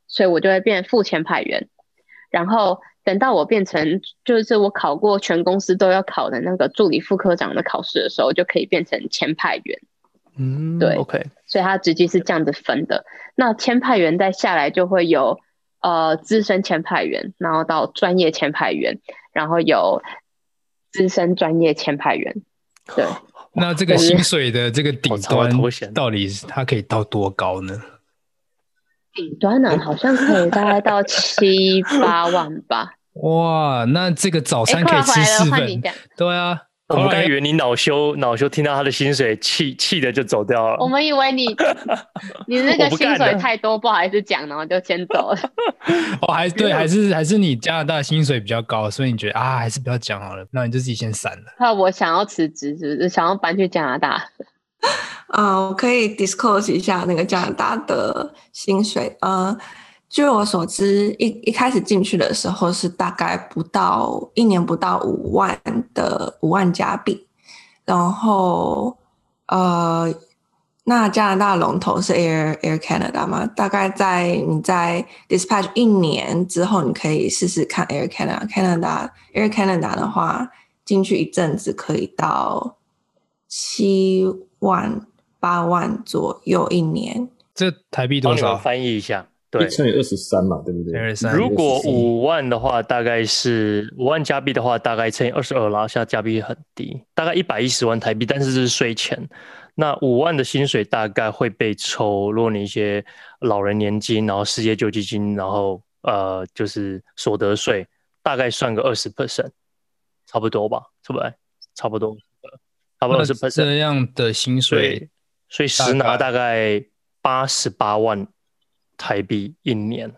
所以我就会变副签派员。然后等到我变成就是我考过全公司都要考的那个助理副科长的考试的时候，就可以变成签派员。嗯，对，OK，所以它直接是这样子分的。那签派员再下来就会有。呃，资深签派员，然后到专业签派员，然后有资深专业签派员。对，那这个薪水的这个顶端到底它可以到多高呢？顶端呢、啊，好像可以大概到七八万吧。哇，那这个早餐可以吃四份？对啊。我们刚以为你恼羞恼羞，听到他的薪水气气的就走掉了。我们以为你 你那个薪水太多，不，不好意思讲，然后就先走了。哦，还对，还是还是你加拿大薪水比较高，所以你觉得啊，还是不要讲好了，那你就自己先闪了。那我想要辞职，是不是想要搬去加拿大？啊、呃，我可以 disclose 一下那个加拿大的薪水，呃。据我所知，一一开始进去的时候是大概不到一年不到五万的五万加币，然后呃，那加拿大龙头是 Air Air Canada 嘛，大概在你在 dispatch 一年之后，你可以试试看 Air Canada Canada Air Canada 的话，进去一阵子可以到七万八万左右一年。这台币多少？翻译一下。对，一乘以二十三嘛，对不对？如果五万的话，大概是五万加币的话，大概乘以二十二啦。现在加币很低，大概一百一十万台币，但是这是税前。那五万的薪水大概会被抽，如果你一些老人年金，然后失业救济金，然后呃，就是所得税，大概算个二十 percent，差不多吧？差不多，差不多，差不多二十 percent。这样的薪水，所以实拿大概八十八万。台币一年，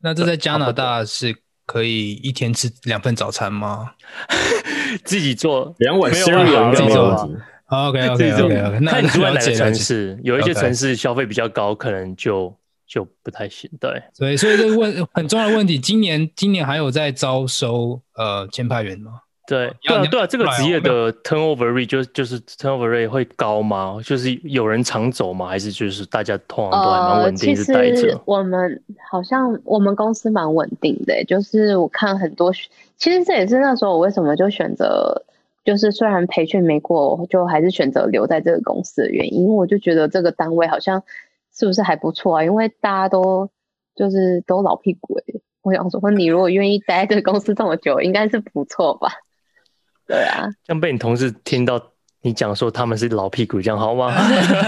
那这在加拿大是可以一天吃两份早餐吗？自己做 两碗没有办法，自己做。OK OK OK OK。那你住在哪个城市？有一些城市消费比较高，可能就就不太行。对，所以所以这个问很重要的问题，今年今年还有在招收呃签派员吗？对对啊对啊，这个职业的 turnover rate 就就是 turnover rate 会高吗？就是有人常走吗？还是就是大家通常都还蛮稳定的待着？我们好像我们公司蛮稳定的，就是我看很多，其实这也是那时候我为什么就选择，就是虽然培训没过，就还是选择留在这个公司的原因，因为我就觉得这个单位好像是不是还不错啊？因为大家都就是都老屁股欸，我想说你如果愿意待在这个公司这么久，应该是不错吧？对啊，这样被你同事听到你讲说他们是老屁股，这样好吗？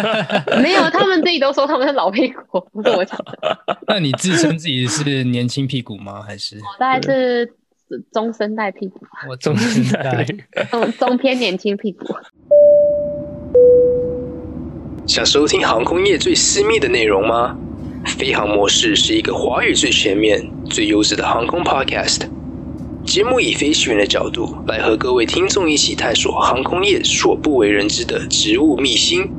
没有，他们自己都说他们是老屁股，不是我讲的。那你自称自己是年轻屁股吗？还是？我大概是中生代屁股。我中生代，中中偏年轻屁股。想收听航空业最私密的内容吗？飞航模式是一个华语最全面、最优质的航空 Podcast。节目以飞行员的角度来和各位听众一起探索航空业所不为人知的职务秘辛。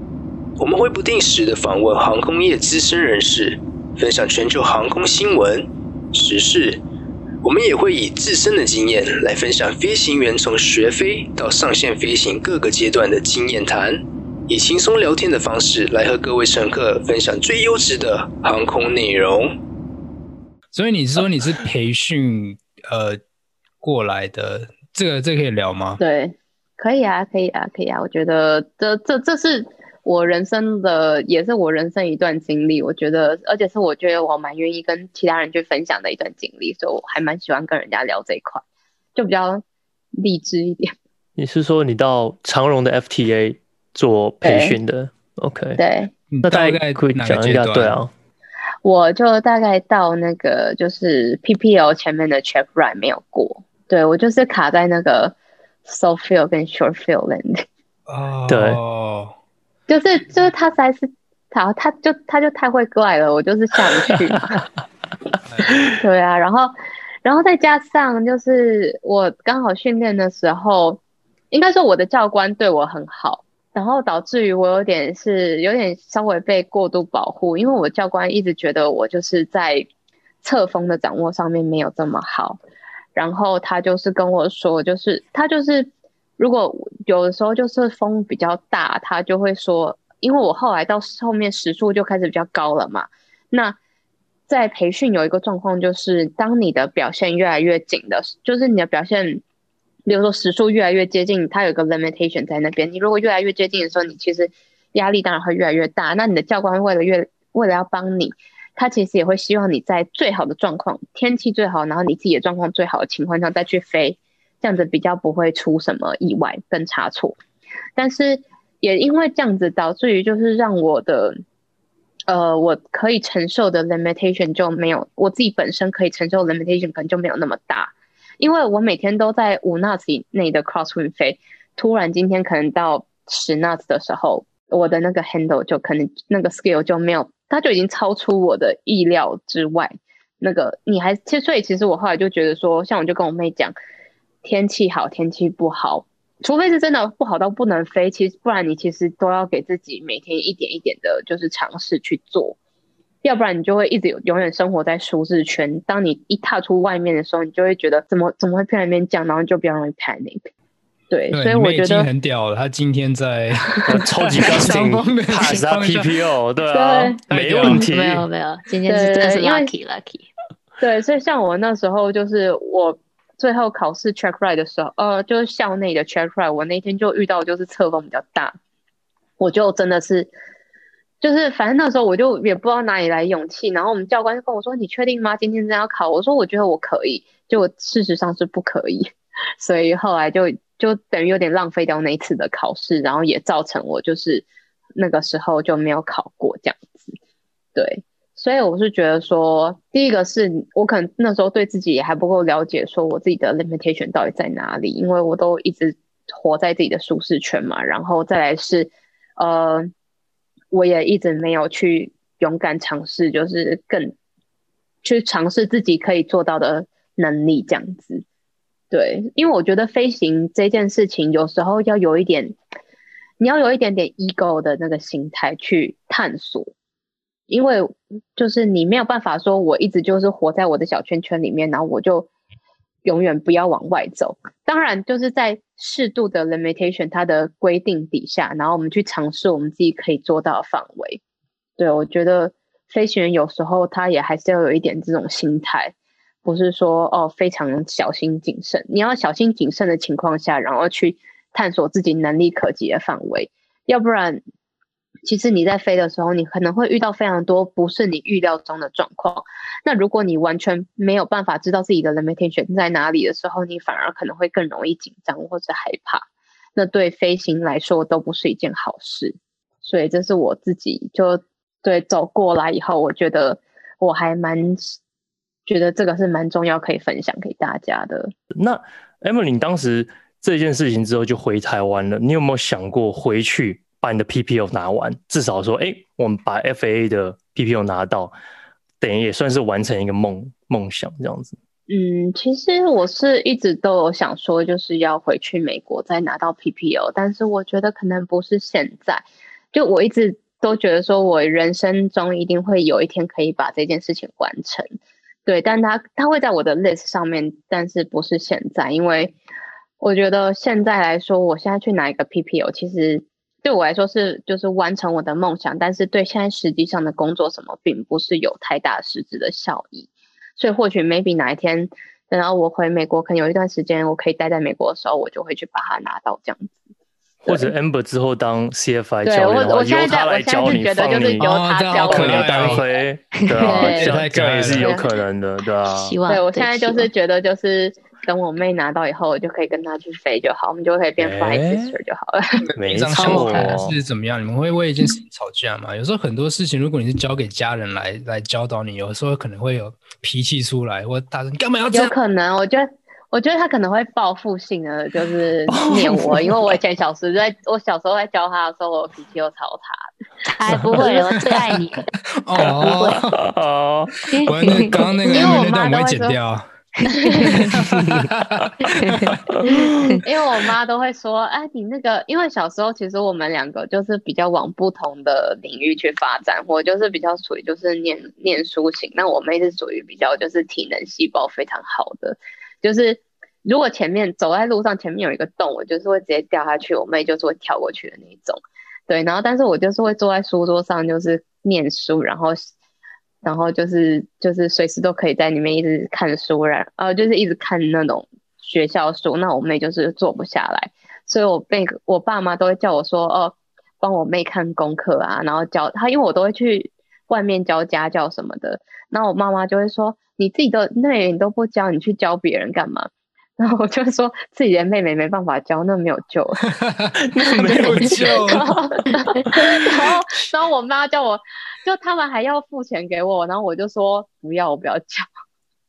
我们会不定时的访问航空业资深人士，分享全球航空新闻、时事。我们也会以自身的经验来分享飞行员从学飞到上线飞行各个阶段的经验谈，以轻松聊天的方式来和各位乘客分享最优质的航空内容。所以你是说你是培训呃？过来的这个这个可以聊吗？对，可以啊，可以啊，可以啊。我觉得这这这是我人生的也是我人生一段经历，我觉得，而且是我觉得我蛮愿意跟其他人去分享的一段经历，所以我还蛮喜欢跟人家聊这一块，就比较励志一点。你是说你到长荣的 FTA 做培训的？OK，对，那大概可以讲一下，对啊，我就大概到那个就是 PPL 前面的 check ride 没有过，对我就是卡在那个 soft field 跟 short field landing。哦，对。就是就是他实在是他他就他就太会 glide 了，我就是下不去嘛。对啊，然后然后再加上就是我刚好训练的时候，应该说我的教官对我很好，然后导致于我有点是有点稍微被过度保护，因为我教官一直觉得我就是在侧风的掌握上面没有这么好，然后他就是跟我说，就是他就是。如果有的时候就是风比较大，他就会说，因为我后来到后面时速就开始比较高了嘛。那在培训有一个状况就是，当你的表现越来越紧的，就是你的表现，比如说时速越来越接近，它有一个 limitation 在那边。你如果越来越接近的时候，你其实压力当然会越来越大。那你的教官为了越为了要帮你，他其实也会希望你在最好的状况，天气最好，然后你自己的状况最好的情况下再去飞。这样子比较不会出什么意外跟差错，但是也因为这样子导致于就是让我的，呃，我可以承受的 limitation 就没有，我自己本身可以承受 limitation 可能就没有那么大，因为我每天都在五 knots 以内的 crosswind 飞，突然今天可能到十 knots 的时候，我的那个 handle 就可能那个 skill 就没有，它就已经超出我的意料之外。那个你还其实所以其实我后来就觉得说，像我就跟我妹讲。天气好，天气不好，除非是真的不好到不能飞，其实不然你其实都要给自己每天一点一点的，就是尝试去做，要不然你就会一直永远生活在舒适圈。当你一踏出外面的时候，你就会觉得怎么怎么会偏那边降，然后就比较容易 panic。对，对所以我觉得很屌了。他今天在 超级高兴，他是 PPO，对啊，没问题，没有没有，今天是真的是 lucky lucky。对，所以像我那时候就是我。最后考试 check ride 的时候，呃，就是校内的 check ride，我那天就遇到就是侧风比较大，我就真的是，就是反正那时候我就也不知道哪里来勇气，然后我们教官就跟我说：“你确定吗？今天真要考？”我说：“我觉得我可以。”就事实上是不可以，所以后来就就等于有点浪费掉那一次的考试，然后也造成我就是那个时候就没有考过这样子，对。所以我是觉得说，第一个是我可能那时候对自己也还不够了解，说我自己的 limitation 到底在哪里，因为我都一直活在自己的舒适圈嘛。然后再来是，呃，我也一直没有去勇敢尝试，就是更去尝试自己可以做到的能力这样子。对，因为我觉得飞行这件事情有时候要有一点，你要有一点点 ego 的那个心态去探索。因为就是你没有办法说，我一直就是活在我的小圈圈里面，然后我就永远不要往外走。当然，就是在适度的 limitation 它的规定底下，然后我们去尝试我们自己可以做到的范围。对，我觉得飞行员有时候他也还是要有一点这种心态，不是说哦非常小心谨慎。你要小心谨慎的情况下，然后去探索自己能力可及的范围，要不然。其实你在飞的时候，你可能会遇到非常多不是你预料中的状况。那如果你完全没有办法知道自己的雷梅肯悬在哪里的时候，你反而可能会更容易紧张或者害怕。那对飞行来说都不是一件好事。所以这是我自己就对走过来以后，我觉得我还蛮觉得这个是蛮重要，可以分享给大家的。那 Emily 当时这件事情之后就回台湾了，你有没有想过回去？把你的 PPO 拿完，至少说，哎、欸，我们把 FAA 的 PPO 拿到，等于也算是完成一个梦梦想这样子。嗯，其实我是一直都有想说，就是要回去美国再拿到 PPO，但是我觉得可能不是现在。就我一直都觉得说，我人生中一定会有一天可以把这件事情完成。对，但他他会在我的 list 上面，但是不是现在，因为我觉得现在来说，我现在去拿一个 P P O，其实。对我来说是就是完成我的梦想，但是对现在实际上的工作什么，并不是有太大实质的效益。所以或许 maybe 哪一天，等到我回美国，可能有一段时间我可以待在美国的时候，我就会去把它拿到这样子。或者 Amber 之后当 CFI 对教练的话，我我现在由他来教你，我现在是觉得放你就是由他教我可能哦单飞，对啊，对这样也是有可能的，对啊。希望对我现在就是觉得就是。等我妹拿到以后，我就可以跟她去飞就好，我们就可以变 fly 欸 sister 就好了。没平常相错处是怎么样？你们会为一件事情吵架吗？有时候很多事情，如果你是交给家人来来教导你，有时候可能会有脾气出来，或大声，你干嘛要这样？有可能，我觉得，我觉得他可能会报复性的，就是 念我，因为我以前小时候在，我小时候在教他的时候，我脾气又超差。哎不会，我最爱你。哦，哦，我那刚刚那个 因为我那段我会妈都会说剪掉。因为我妈都会说，哎，你那个，因为小时候其实我们两个就是比较往不同的领域去发展，我就是比较属于就是念念书型，那我妹是属于比较就是体能细胞非常好的，就是如果前面走在路上前面有一个洞，我就是会直接掉下去，我妹就是会跳过去的那一种，对，然后但是我就是会坐在书桌上就是念书，然后。然后就是就是随时都可以在里面一直看书，然呃就是一直看那种学校书。那我妹就是坐不下来，所以我被我爸妈都会叫我说哦，帮我妹看功课啊，然后教她，因为我都会去外面教家教什么的。然后我妈妈就会说，你自己都那你都不教，你去教别人干嘛？然后我就说自己的妹妹没办法教，那没有救了，那没有救。然后 然后我妈叫我。就他们还要付钱给我，然后我就说不要，我不要教。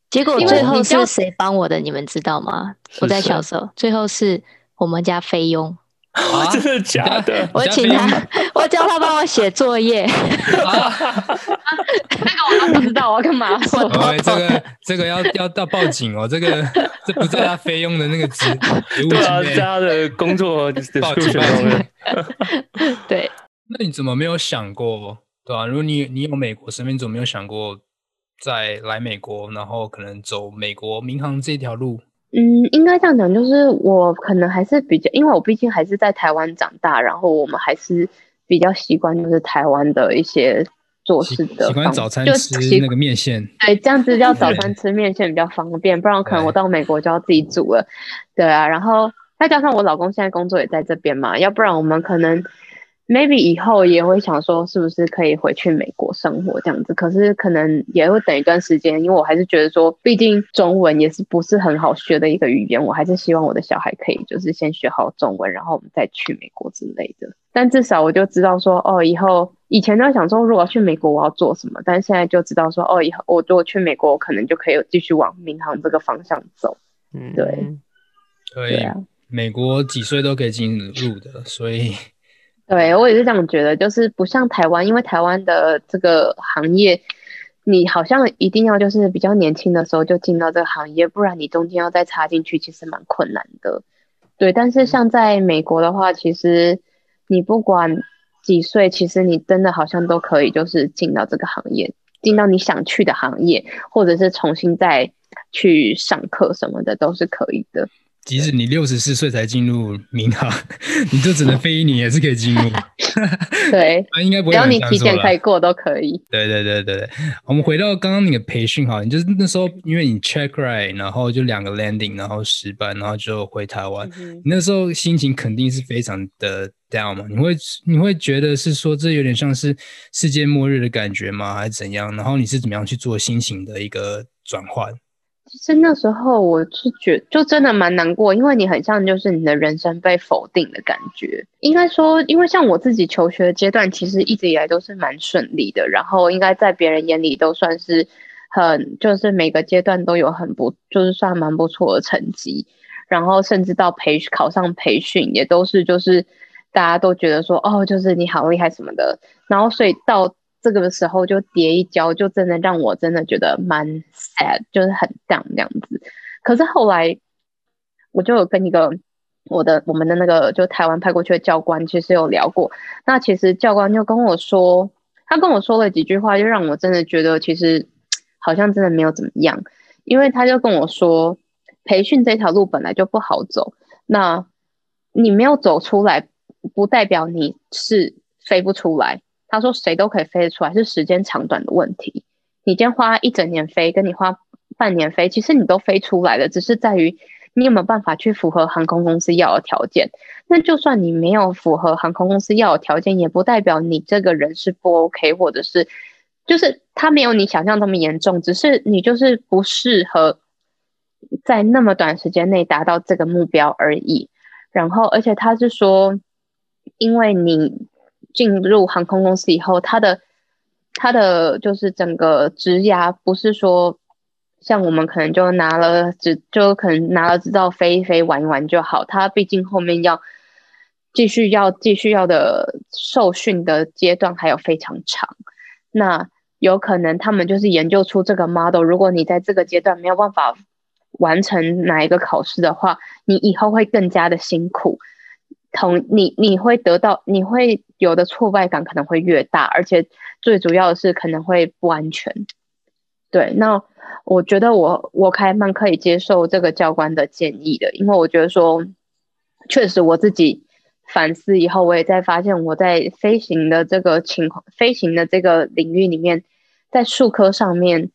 结果最后是谁帮我的？你们知道吗？我在小时候，最后是我们家菲佣。啊，真的假的？我请他，我叫他帮我写作业。那个我都不知道，我要干嘛我？这个这个要要要报警哦，这个这不在他菲佣的那个职职务对啊，之内。在他的工作的报警中的。对。那你怎么没有想过？对啊，如果你你有美国身份，怎么没有想过再来美国，然后可能走美国民航这条路？嗯，应该这样讲，就是我可能还是比较，因为我毕竟还是在台湾长大，然后我们还是比较习惯就是台湾的一些做事的方，习惯早餐吃那个面线，对，这样子叫 早餐吃面线比较方便，不然可能我到美国就要自己煮了。对啊，然后再加上我老公现在工作也在这边嘛，要不然我们可能。Maybe 以后也会想说，是不是可以回去美国生活这样子？可是可能也会等一段时间，因为我还是觉得说，毕竟中文也是不是很好学的一个语言，我还是希望我的小孩可以就是先学好中文，然后我们再去美国之类的。但至少我就知道说，哦，以后以前都在想说，如果要去美国我要做什么，但现在就知道说，哦，以后我如果去美国，我可能就可以继续往民航这个方向走。嗯，对，可以啊，美国几岁都可以进入的，所以。对，我也是这样觉得，就是不像台湾，因为台湾的这个行业，你好像一定要就是比较年轻的时候就进到这个行业，不然你中间要再插进去，其实蛮困难的。对，但是像在美国的话，其实你不管几岁，其实你真的好像都可以就是进到这个行业，进到你想去的行业，或者是重新再去上课什么的，都是可以的。即使你六十四岁才进入民航，你就只能飞一年也是可以进入。对，应该不会。只要你体检可以过都可以。对对对对对，我们回到刚刚那个培训哈，你就是那时候因为你 check right，然后就两个 landing，然后失败，然后就回台湾。嗯、你那时候心情肯定是非常的 down 嘛？你会你会觉得是说这有点像是世界末日的感觉吗？还是怎样？然后你是怎么样去做心情的一个转换？其实那时候我是觉就真的蛮难过，因为你很像就是你的人生被否定的感觉。应该说，因为像我自己求学阶段，其实一直以来都是蛮顺利的，然后应该在别人眼里都算是很就是每个阶段都有很不就是算蛮不错的成绩，然后甚至到培考上培训也都是就是大家都觉得说哦，就是你好厉害什么的，然后所以到。这个时候就跌一跤，就真的让我真的觉得蛮 sad，就是很 down 这样子。可是后来，我就有跟一个我的我们的那个就台湾派过去的教官，其实有聊过。那其实教官就跟我说，他跟我说了几句话，就让我真的觉得其实好像真的没有怎么样。因为他就跟我说，培训这条路本来就不好走，那你没有走出来，不代表你是飞不出来。他说：“谁都可以飞得出来，是时间长短的问题。你今天花一整年飞，跟你花半年飞，其实你都飞出来了，只是在于你有没有办法去符合航空公司要的条件？那就算你没有符合航空公司要的条件，也不代表你这个人是不 OK，或者是就是他没有你想象这么严重，只是你就是不适合在那么短时间内达到这个目标而已。然后，而且他是说，因为你进入航空公司以后，他的他的就是整个职涯不是说。像我们可能就拿了执，就可能拿了执照飞一飞玩一玩就好。他毕竟后面要继续要继续要的受训的阶段还有非常长。那有可能他们就是研究出这个 model。如果你在这个阶段没有办法完成哪一个考试的话，你以后会更加的辛苦。同你你会得到你会有的挫败感可能会越大，而且最主要的是可能会不安全。对，那。我觉得我我还蛮可以接受这个教官的建议的，因为我觉得说，确实我自己反思以后，我也在发现我在飞行的这个情况，飞行的这个领域里面，在术科上面，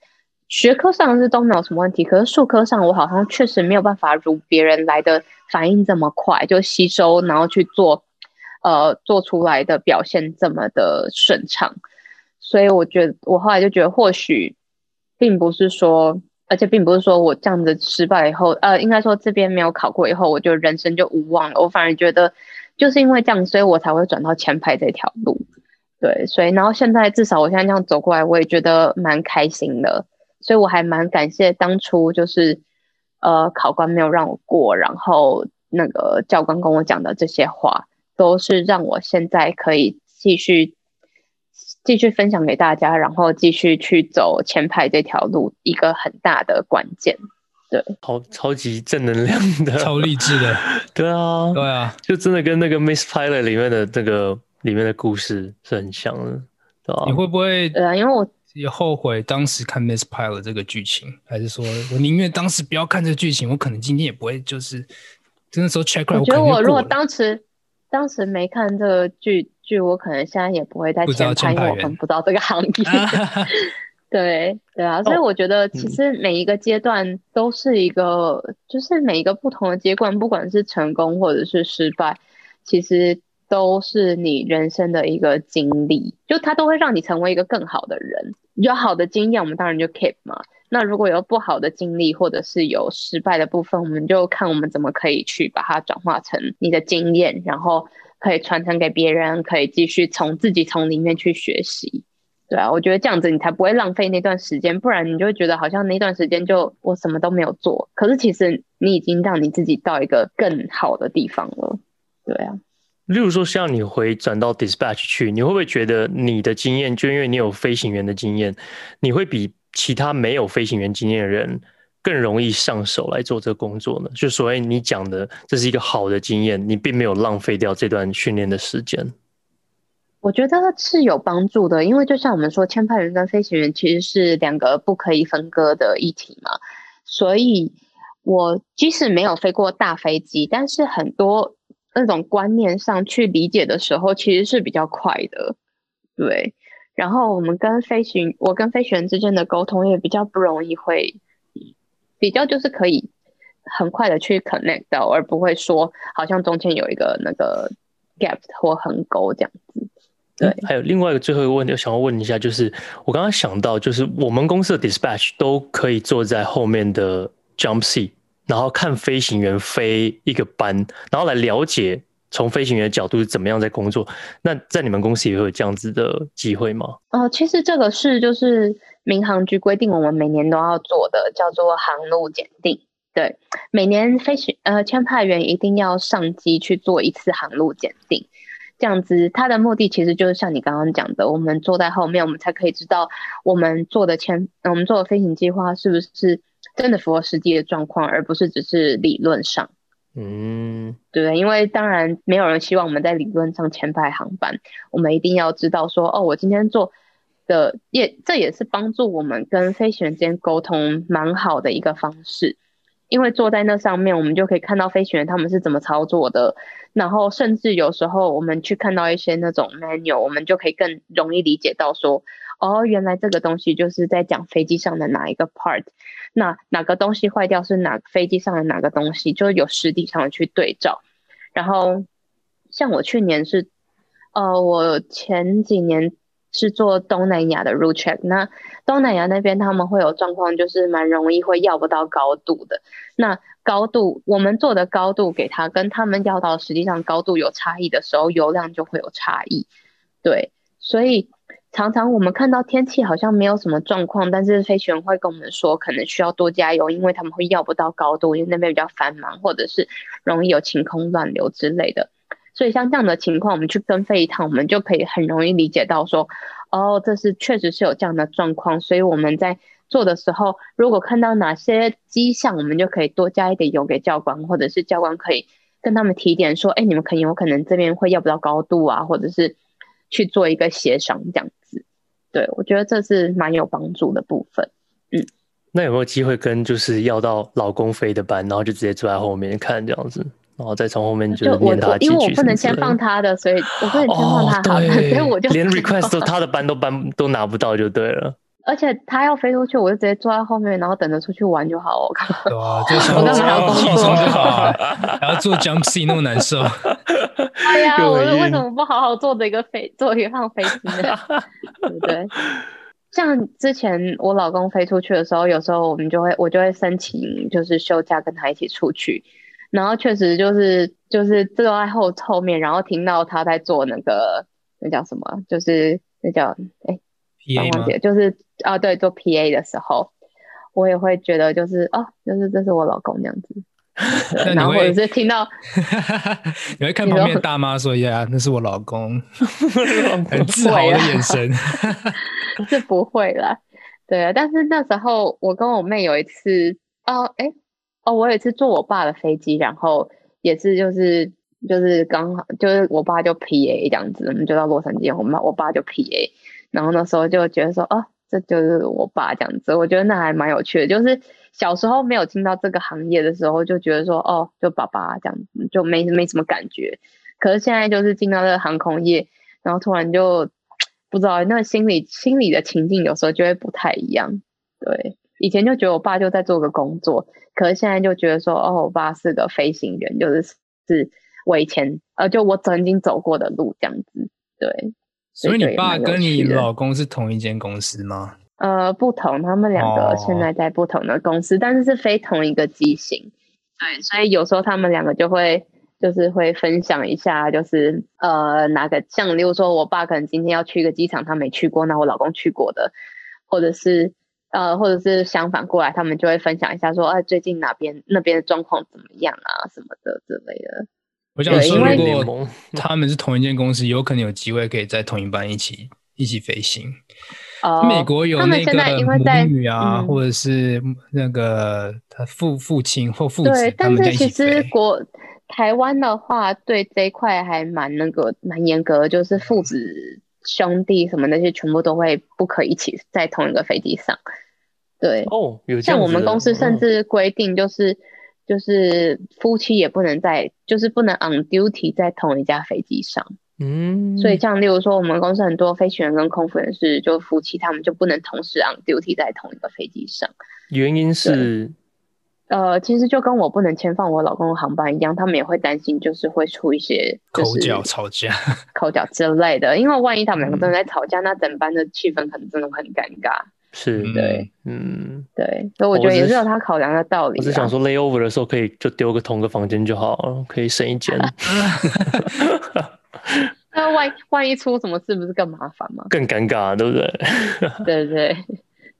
学科上是都没有什么问题，可是术科上我好像确实没有办法如别人来的反应这么快，就吸收然后去做，呃，做出来的表现这么的顺畅，所以我觉得我后来就觉得或许。并不是说，而且并不是说我这样子失败以后，呃，应该说这边没有考过以后，我就人生就无望了。我反而觉得，就是因为这样，所以我才会转到前排这条路。对，所以然后现在至少我现在这样走过来，我也觉得蛮开心的。所以我还蛮感谢当初就是，呃，考官没有让我过，然后那个教官跟我讲的这些话，都是让我现在可以继续。继续分享给大家，然后继续去走前排这条路，一个很大的关键。对，超超级正能量的，超励志的。对啊，对啊，就真的跟那个 Miss Pilot 里面的那个里面的故事是很像的，对吧？你会不会？对啊，因为我也后悔当时看 Miss Pilot 这个剧情，还是说我宁愿当时不要看这个剧情，我可能今天也不会就是那时候 check out。我觉得我如果当时当时没看这个剧。剧我可能现在也不会在前排，因为我们不知道这个行业。对对啊，所以我觉得其实每一个阶段都是一个，哦、就是每一个不同的阶段，不管是成功或者是失败，其实都是你人生的一个经历，就它都会让你成为一个更好的人。有好的经验，我们当然就 keep 嘛。那如果有不好的经历，或者是有失败的部分，我们就看我们怎么可以去把它转化成你的经验，然后。可以传承给别人，可以继续从自己从里面去学习，对啊，我觉得这样子你才不会浪费那段时间，不然你就会觉得好像那段时间就我什么都没有做，可是其实你已经让你自己到一个更好的地方了，对啊。例如说，像你回转到 dispatch 去，你会不会觉得你的经验，就因为你有飞行员的经验，你会比其他没有飞行员经验的人？更容易上手来做这个工作呢？就所谓你讲的，这是一个好的经验，你并没有浪费掉这段训练的时间。我觉得是有帮助的，因为就像我们说，签派员跟飞行员其实是两个不可以分割的一体嘛。所以，我即使没有飞过大飞机，但是很多那种观念上去理解的时候，其实是比较快的。对，然后我们跟飞行，我跟飞行员之间的沟通也比较不容易会。比较就是可以很快的去 connect 到，而不会说好像中间有一个那个 gap 或横沟这样子。对、还有另外一个最后一个问题，我想要问一下，就是我刚刚想到，就是我们公司的 dispatch 都可以坐在后面的 jump seat，然后看飞行员飞一个班，然后来了解从飞行员的角度是怎么样在工作。那在你们公司也会有这样子的机会吗？哦、其实这个是就是。民航局规定，我们每年都要做的叫做航路检定。对，每年飞行呃签派员一定要上机去做一次航路检定。这样子，它的目的其实就是像你刚刚讲的，我们坐在后面，我们才可以知道我们做的签，我们做的飞行计划是不是真的符合实际的状况，而不是只是理论上。嗯，对，因为当然没有人希望我们在理论上前排航班，我们一定要知道说，哦，我今天做。的也，这也是帮助我们跟飞行员之间沟通蛮好的一个方式，因为坐在那上面，我们就可以看到飞行员他们是怎么操作的，然后甚至有时候我们去看到一些那种 manual，我们就可以更容易理解到说，哦，原来这个东西就是在讲飞机上的哪一个 part，那哪个东西坏掉是哪飞机上的哪个东西，就有实体上的去对照。然后像我去年是，呃，我前几年是做东南亚的 route check，那东南亚那边他们会有状况，就是蛮容易会要不到高度的。那高度我们做的高度给他跟他们要到实际上高度有差异的时候，油量就会有差异。对，所以。常常我们看到天气好像没有什么状况，但是飞行员会跟我们说，可能需要多加油，因为他们会要不到高度，因为那边比较繁忙，或者是容易有晴空乱流之类的。所以像这样的情况，我们去跟飞一趟，我们就可以很容易理解到说，哦，这是确实是有这样的状况。所以我们在做的时候，如果看到哪些迹象，我们就可以多加一点油给教官，或者是教官可以跟他们提点说，哎，你们可能有可能这边会要不到高度啊，或者是去做一个协商这样。对，我觉得这是蛮有帮助的部分。嗯，那有没有机会跟就是要到老公飞的班，然后就直接坐在后面看这样子，然后再从后面就是念他几句？因为 我不能先放他的，所以我不能先放他的，哦、所以我就连 request 都他的班都班都拿不到就对了。而且他要飞出去，我就直接坐在后面，然后等着出去玩就好。我靠，对啊，就我干嘛要轻松就好，还要做 jump seat 那么难受。哎呀，我为什么不好好坐着一个飞，坐一趟飞机呢？对不对？像之前我老公飞出去的时候，有时候我们就会，我就会申请，就是休假跟他一起出去。然后确实就是就是坐在后后面，然后听到他在做那个那叫什么，就是那叫哎。忘记了，就是啊，对，做 PA 的时候，我也会觉得就是哦，就是这是我老公这样子，然后或者是听到，你会看旁边的大妈说呀，那是我老公，很自豪的眼神，是不会啦，对啊，但是那时候我跟我妹有一次，哦，哎，哦，我有一次坐我爸的飞机，然后也是就是就是刚好就是我爸就 PA 这样子，我们就到洛杉矶，我妈我爸就 PA。然后那时候就觉得说，哦，这就是我爸这样子，我觉得那还蛮有趣的。就是小时候没有进到这个行业的时候，就觉得说，哦，就爸爸这样，就没没什么感觉。可是现在就是进到这个航空业，然后突然就不知道那个心里心里的情境，有时候就会不太一样。对，以前就觉得我爸就在做个工作，可是现在就觉得说，哦，我爸是个飞行员，就是是我以前呃，就我曾经走过的路这样子，对。所以你爸跟你老公是同一间公司吗？呃，不同，他们两个现在在不同的公司，哦、但是是非同一个机型。对，所以有时候他们两个就会就是会分享一下，就是呃哪个像，例如说我爸可能今天要去一个机场，他没去过，那我老公去过的，或者是呃或者是相反过来，他们就会分享一下说，哎、呃，最近哪边那边的状况怎么样啊，什么的之类的。我想说，如果他们是同一间公司，有可能有机会可以在同一班一起一起飞行。哦，美国有那个母女啊，或者是那个他父父亲或父子，对，但是其实国台湾的话，对这一块还蛮那个蛮严格，就是父子兄弟什么那些全部都会不可以一起在同一个飞机上。对哦，有像我们公司甚至规定就是。就是夫妻也不能在，就是不能 on duty 在同一架飞机上。嗯，所以像例如说，我们公司很多飞行员跟空服人士就夫妻，他们就不能同时 on duty 在同一个飞机上。原因是，呃，其实就跟我不能签放我老公的航班一样，他们也会担心，就是会出一些口角、吵架、口角之类的。因为万一他们两个真的在吵架，嗯、那整班的气氛可能真的会很尴尬。是对，嗯，对，所以我觉得也是有他考量的道理。我是想说，layover 的时候可以就丢个同个房间就好了，可以省一间。那万万一出什么事，不是更麻烦吗？更尴尬，对不对？对对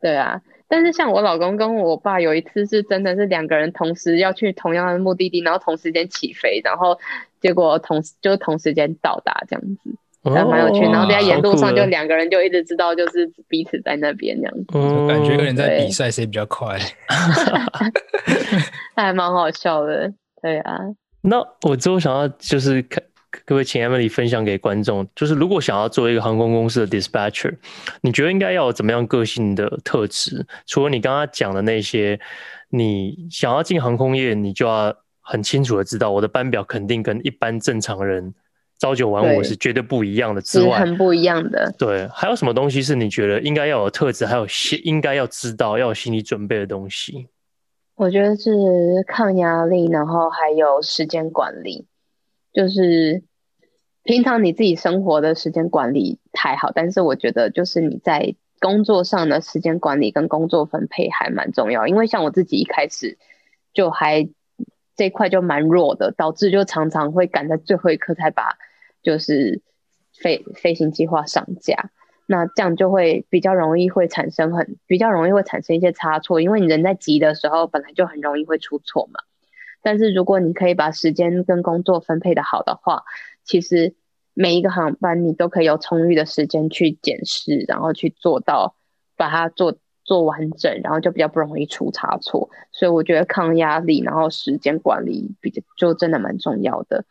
对啊！但是像我老公跟我爸有一次是真的是两个人同时要去同样的目的地，然后同时间起飞，然后结果同就同时间到达这样子。还蛮有趣，然后在沿路上就两个人就一直知道，就是彼此在那边这样子，嗯、感觉有点在比赛谁比较快，还蛮好笑的。对啊，那我最后想要就是可可不可以请 Emily 分享给观众，就是如果想要做一个航空公司的 dispatcher，你觉得应该要有怎么样个性的特质？除了你刚刚讲的那些，你想要进航空业，你就要很清楚的知道我的班表肯定跟一般正常人。朝九晚五是绝对不一样的之外，很不一样的。对，还有什么东西是你觉得应该要有特质，还有心应该要知道要有心理准备的东西？我觉得是抗压力，然后还有时间管理，就是平常你自己生活的时间管理太好，但是我觉得就是你在工作上的时间管理跟工作分配还蛮重要，因为像我自己一开始就还这块就蛮弱的，导致就常常会赶在最后一刻才把。就是飞飞行计划上架，那这样就会比较容易会产生很比较容易会产生一些差错，因为你人在急的时候本来就很容易会出错嘛。但是如果你可以把时间跟工作分配的好的话，其实每一个航班你都可以有充裕的时间去检视，然后去做到把它做做完整，然后就比较不容易出差错。所以我觉得抗压力，然后时间管理比较就真的蛮重要的。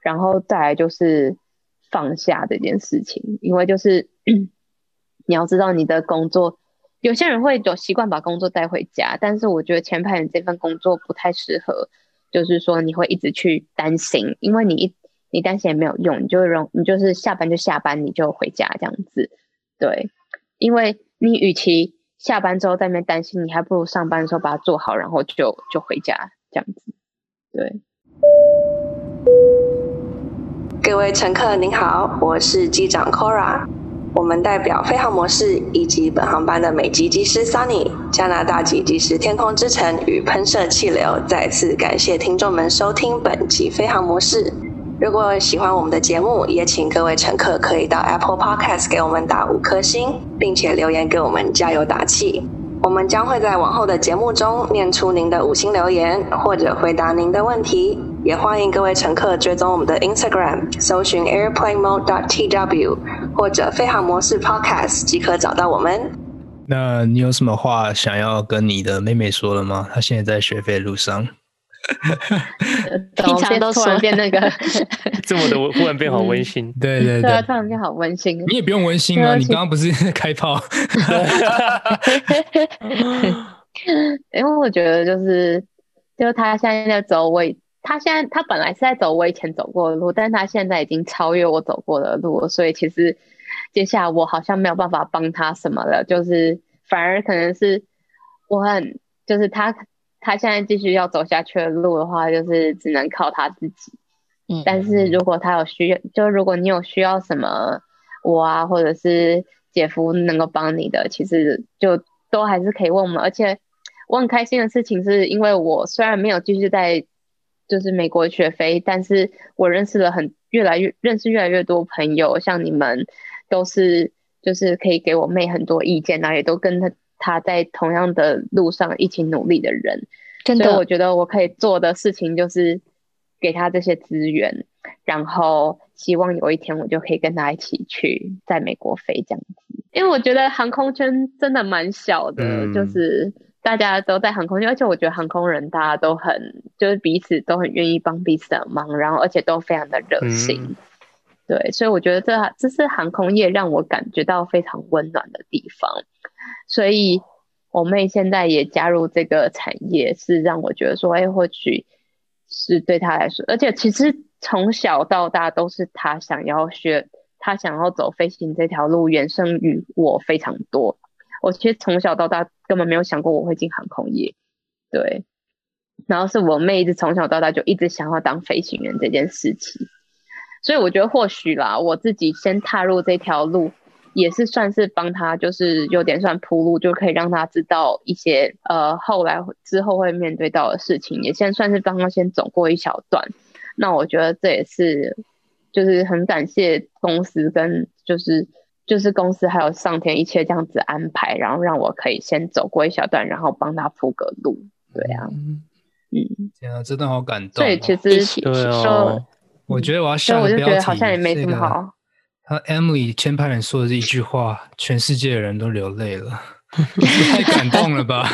然后再来就是放下这件事情，因为就是 你要知道你的工作，有些人会有习惯把工作带回家，但是我觉得前排人这份工作不太适合，就是说你会一直去担心，因为你一你担心也没有用，你就容你就是下班就下班，你就回家这样子，对，因为你与其下班之后在那边担心，你还不如上班的时候把它做好，然后就就回家这样子，对。各位乘客您好，我是机长 Cora。我们代表飞航模式以及本航班的美籍机师 Sunny、加拿大籍机师天空之城与喷射气流，再次感谢听众们收听本集飞航模式。如果喜欢我们的节目，也请各位乘客可以到 Apple Podcast 给我们打五颗星，并且留言给我们加油打气。我们将会在往后的节目中念出您的五星留言，或者回答您的问题。也欢迎各位乘客追踪我们的 Instagram，搜寻 Airplane Mode dot TW 或者飞航模式 Podcast 即可找到我们。那你有什么话想要跟你的妹妹说了吗？她现在在学飞路上。平常 都突然变那个 这么的忽然变好温馨，对对对，突然变好温馨。你也不用温馨啊，你刚刚不是开炮？因为我觉得就是，就是他现在在走位。他现在他本来是在走我以前走过的路，但他现在已经超越我走过的路了，所以其实接下来我好像没有办法帮他什么了，就是反而可能是我很就是他他现在继续要走下去的路的话，就是只能靠他自己。嗯，但是如果他有需要，就如果你有需要什么我啊，或者是姐夫能够帮你的，其实就都还是可以问我们。而且我很开心的事情是因为我虽然没有继续在。就是美国学飞，但是我认识了很越来越认识越来越多朋友，像你们都是就是可以给我妹很多意见，然后也都跟她她在同样的路上一起努力的人，真的，所以我觉得我可以做的事情就是给她这些资源，然后希望有一天我就可以跟她一起去在美国飞这样子，因为我觉得航空圈真的蛮小的，嗯、就是。大家都在航空，而且我觉得航空人大家都很，就是彼此都很愿意帮彼此的忙，然后而且都非常的热心，嗯、对，所以我觉得这这是航空业让我感觉到非常温暖的地方。所以我妹现在也加入这个产业，是让我觉得说，哎，或许是对她来说，而且其实从小到大都是她想要学，她想要走飞行这条路，远胜于我非常多。我其实从小到大根本没有想过我会进航空业，对。然后是我妹一直从小到大就一直想要当飞行员这件事情，所以我觉得或许啦，我自己先踏入这条路，也是算是帮她，就是有点算铺路，就可以让她知道一些呃后来之后会面对到的事情，也先算是帮她先走过一小段。那我觉得这也是就是很感谢公司跟就是。就是公司还有上天一切这样子安排，然后让我可以先走过一小段，然后帮他铺个路，对啊，嗯，天啊，真的好感动、哦。对，其实对哦，我觉得我要下个标题，我就觉得好像也没什么好。他 Emily 签派人说的这一句话，全世界的人都流泪了，太感动了吧？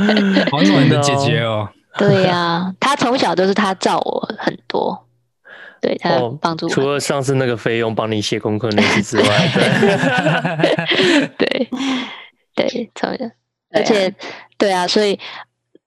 好暖的姐姐哦。对呀、啊，他从小都是他照我很多。对他帮助、哦，除了上次那个费用帮你写功课那次之外，对。对对，而且对啊，所以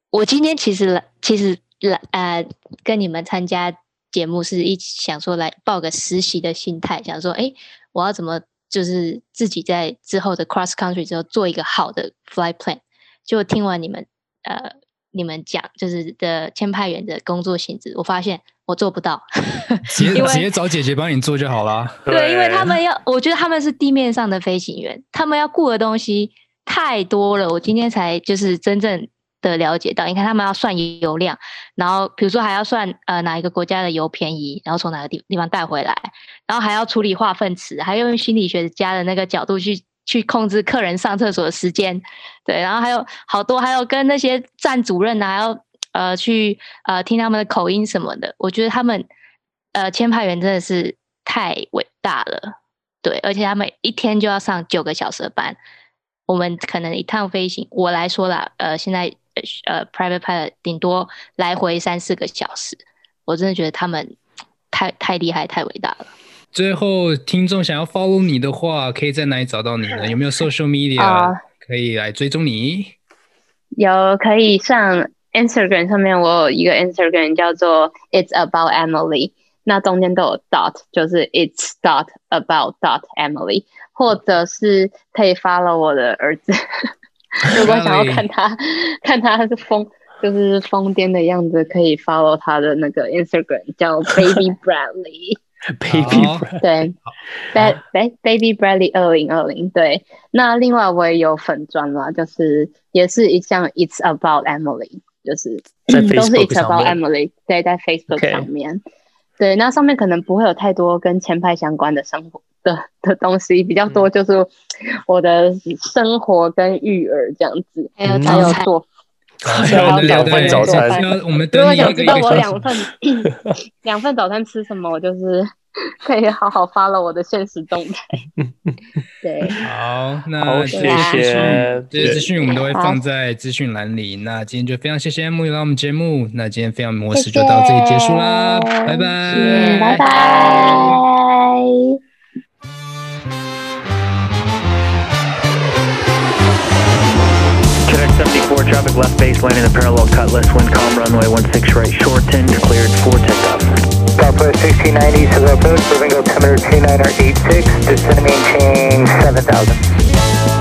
我今天其实来，其实来呃跟你们参加节目是一起想说来报个实习的心态，想说，哎，我要怎么就是自己在之后的 cross country 之后做一个好的 flight plan。就听完你们呃你们讲就是的签派员的工作性质，我发现我做不到，直接直接找姐姐帮你做就好了。对，因为他们要，我觉得他们是地面上的飞行员，他们要顾的东西太多了。我今天才就是真正。的了解到，你看他们要算油量，然后比如说还要算呃哪一个国家的油便宜，然后从哪个地地方带回来，然后还要处理化粪池，还要用心理学家的那个角度去去控制客人上厕所的时间，对，然后还有好多，还有跟那些站主任啊，还要呃去呃听他们的口音什么的，我觉得他们呃签派员真的是太伟大了，对，而且他们一天就要上九个小时的班，我们可能一趟飞行，我来说啦，呃现在。呃，private pilot 顶多来回三四个小时，我真的觉得他们太太厉害、太伟大了。最后，听众想要 follow 你的话，可以在哪里找到你呢？有没有 social media、uh, 可以来追踪你？有，可以上 Instagram 上面，我有一个 Instagram 叫做 It's About Emily，那中间都有 dot，就是 It's dot about dot Emily，或者是可以 follow 我的儿子。如果想要看他，看他是疯，就是疯癫的样子，可以 follow 他的那个 Instagram，叫 Baby Bradley。Baby Bradley，对，Baby Baby Bradley 二零二零。对，那另外我也有粉砖啦，就是也是一项 It's About Emily，就是都是 It's About Emily，对，在 Facebook 上面。对，那上面可能不会有太多跟前派相关的生活。的的东西比较多，就是我的生活跟育儿这样子，还有还有做，还有两份早餐。我们如果想知道我两份 两份早餐吃什么，我就是 可以好好 follow 我的现实动态。对，好，那好谢谢这些资讯我们都会放在资讯栏里。那今天就非常谢谢 Emily 来我们节目，那今天非常模式就到这里结束啦，拜拜，拜拜。74 traffic left base landing the parallel cutlass, wind calm runway 16 right shorten, declared for takeoff. Southwest 1690 to the approach, moving altimeter 29 or 86, descend maintain 7000.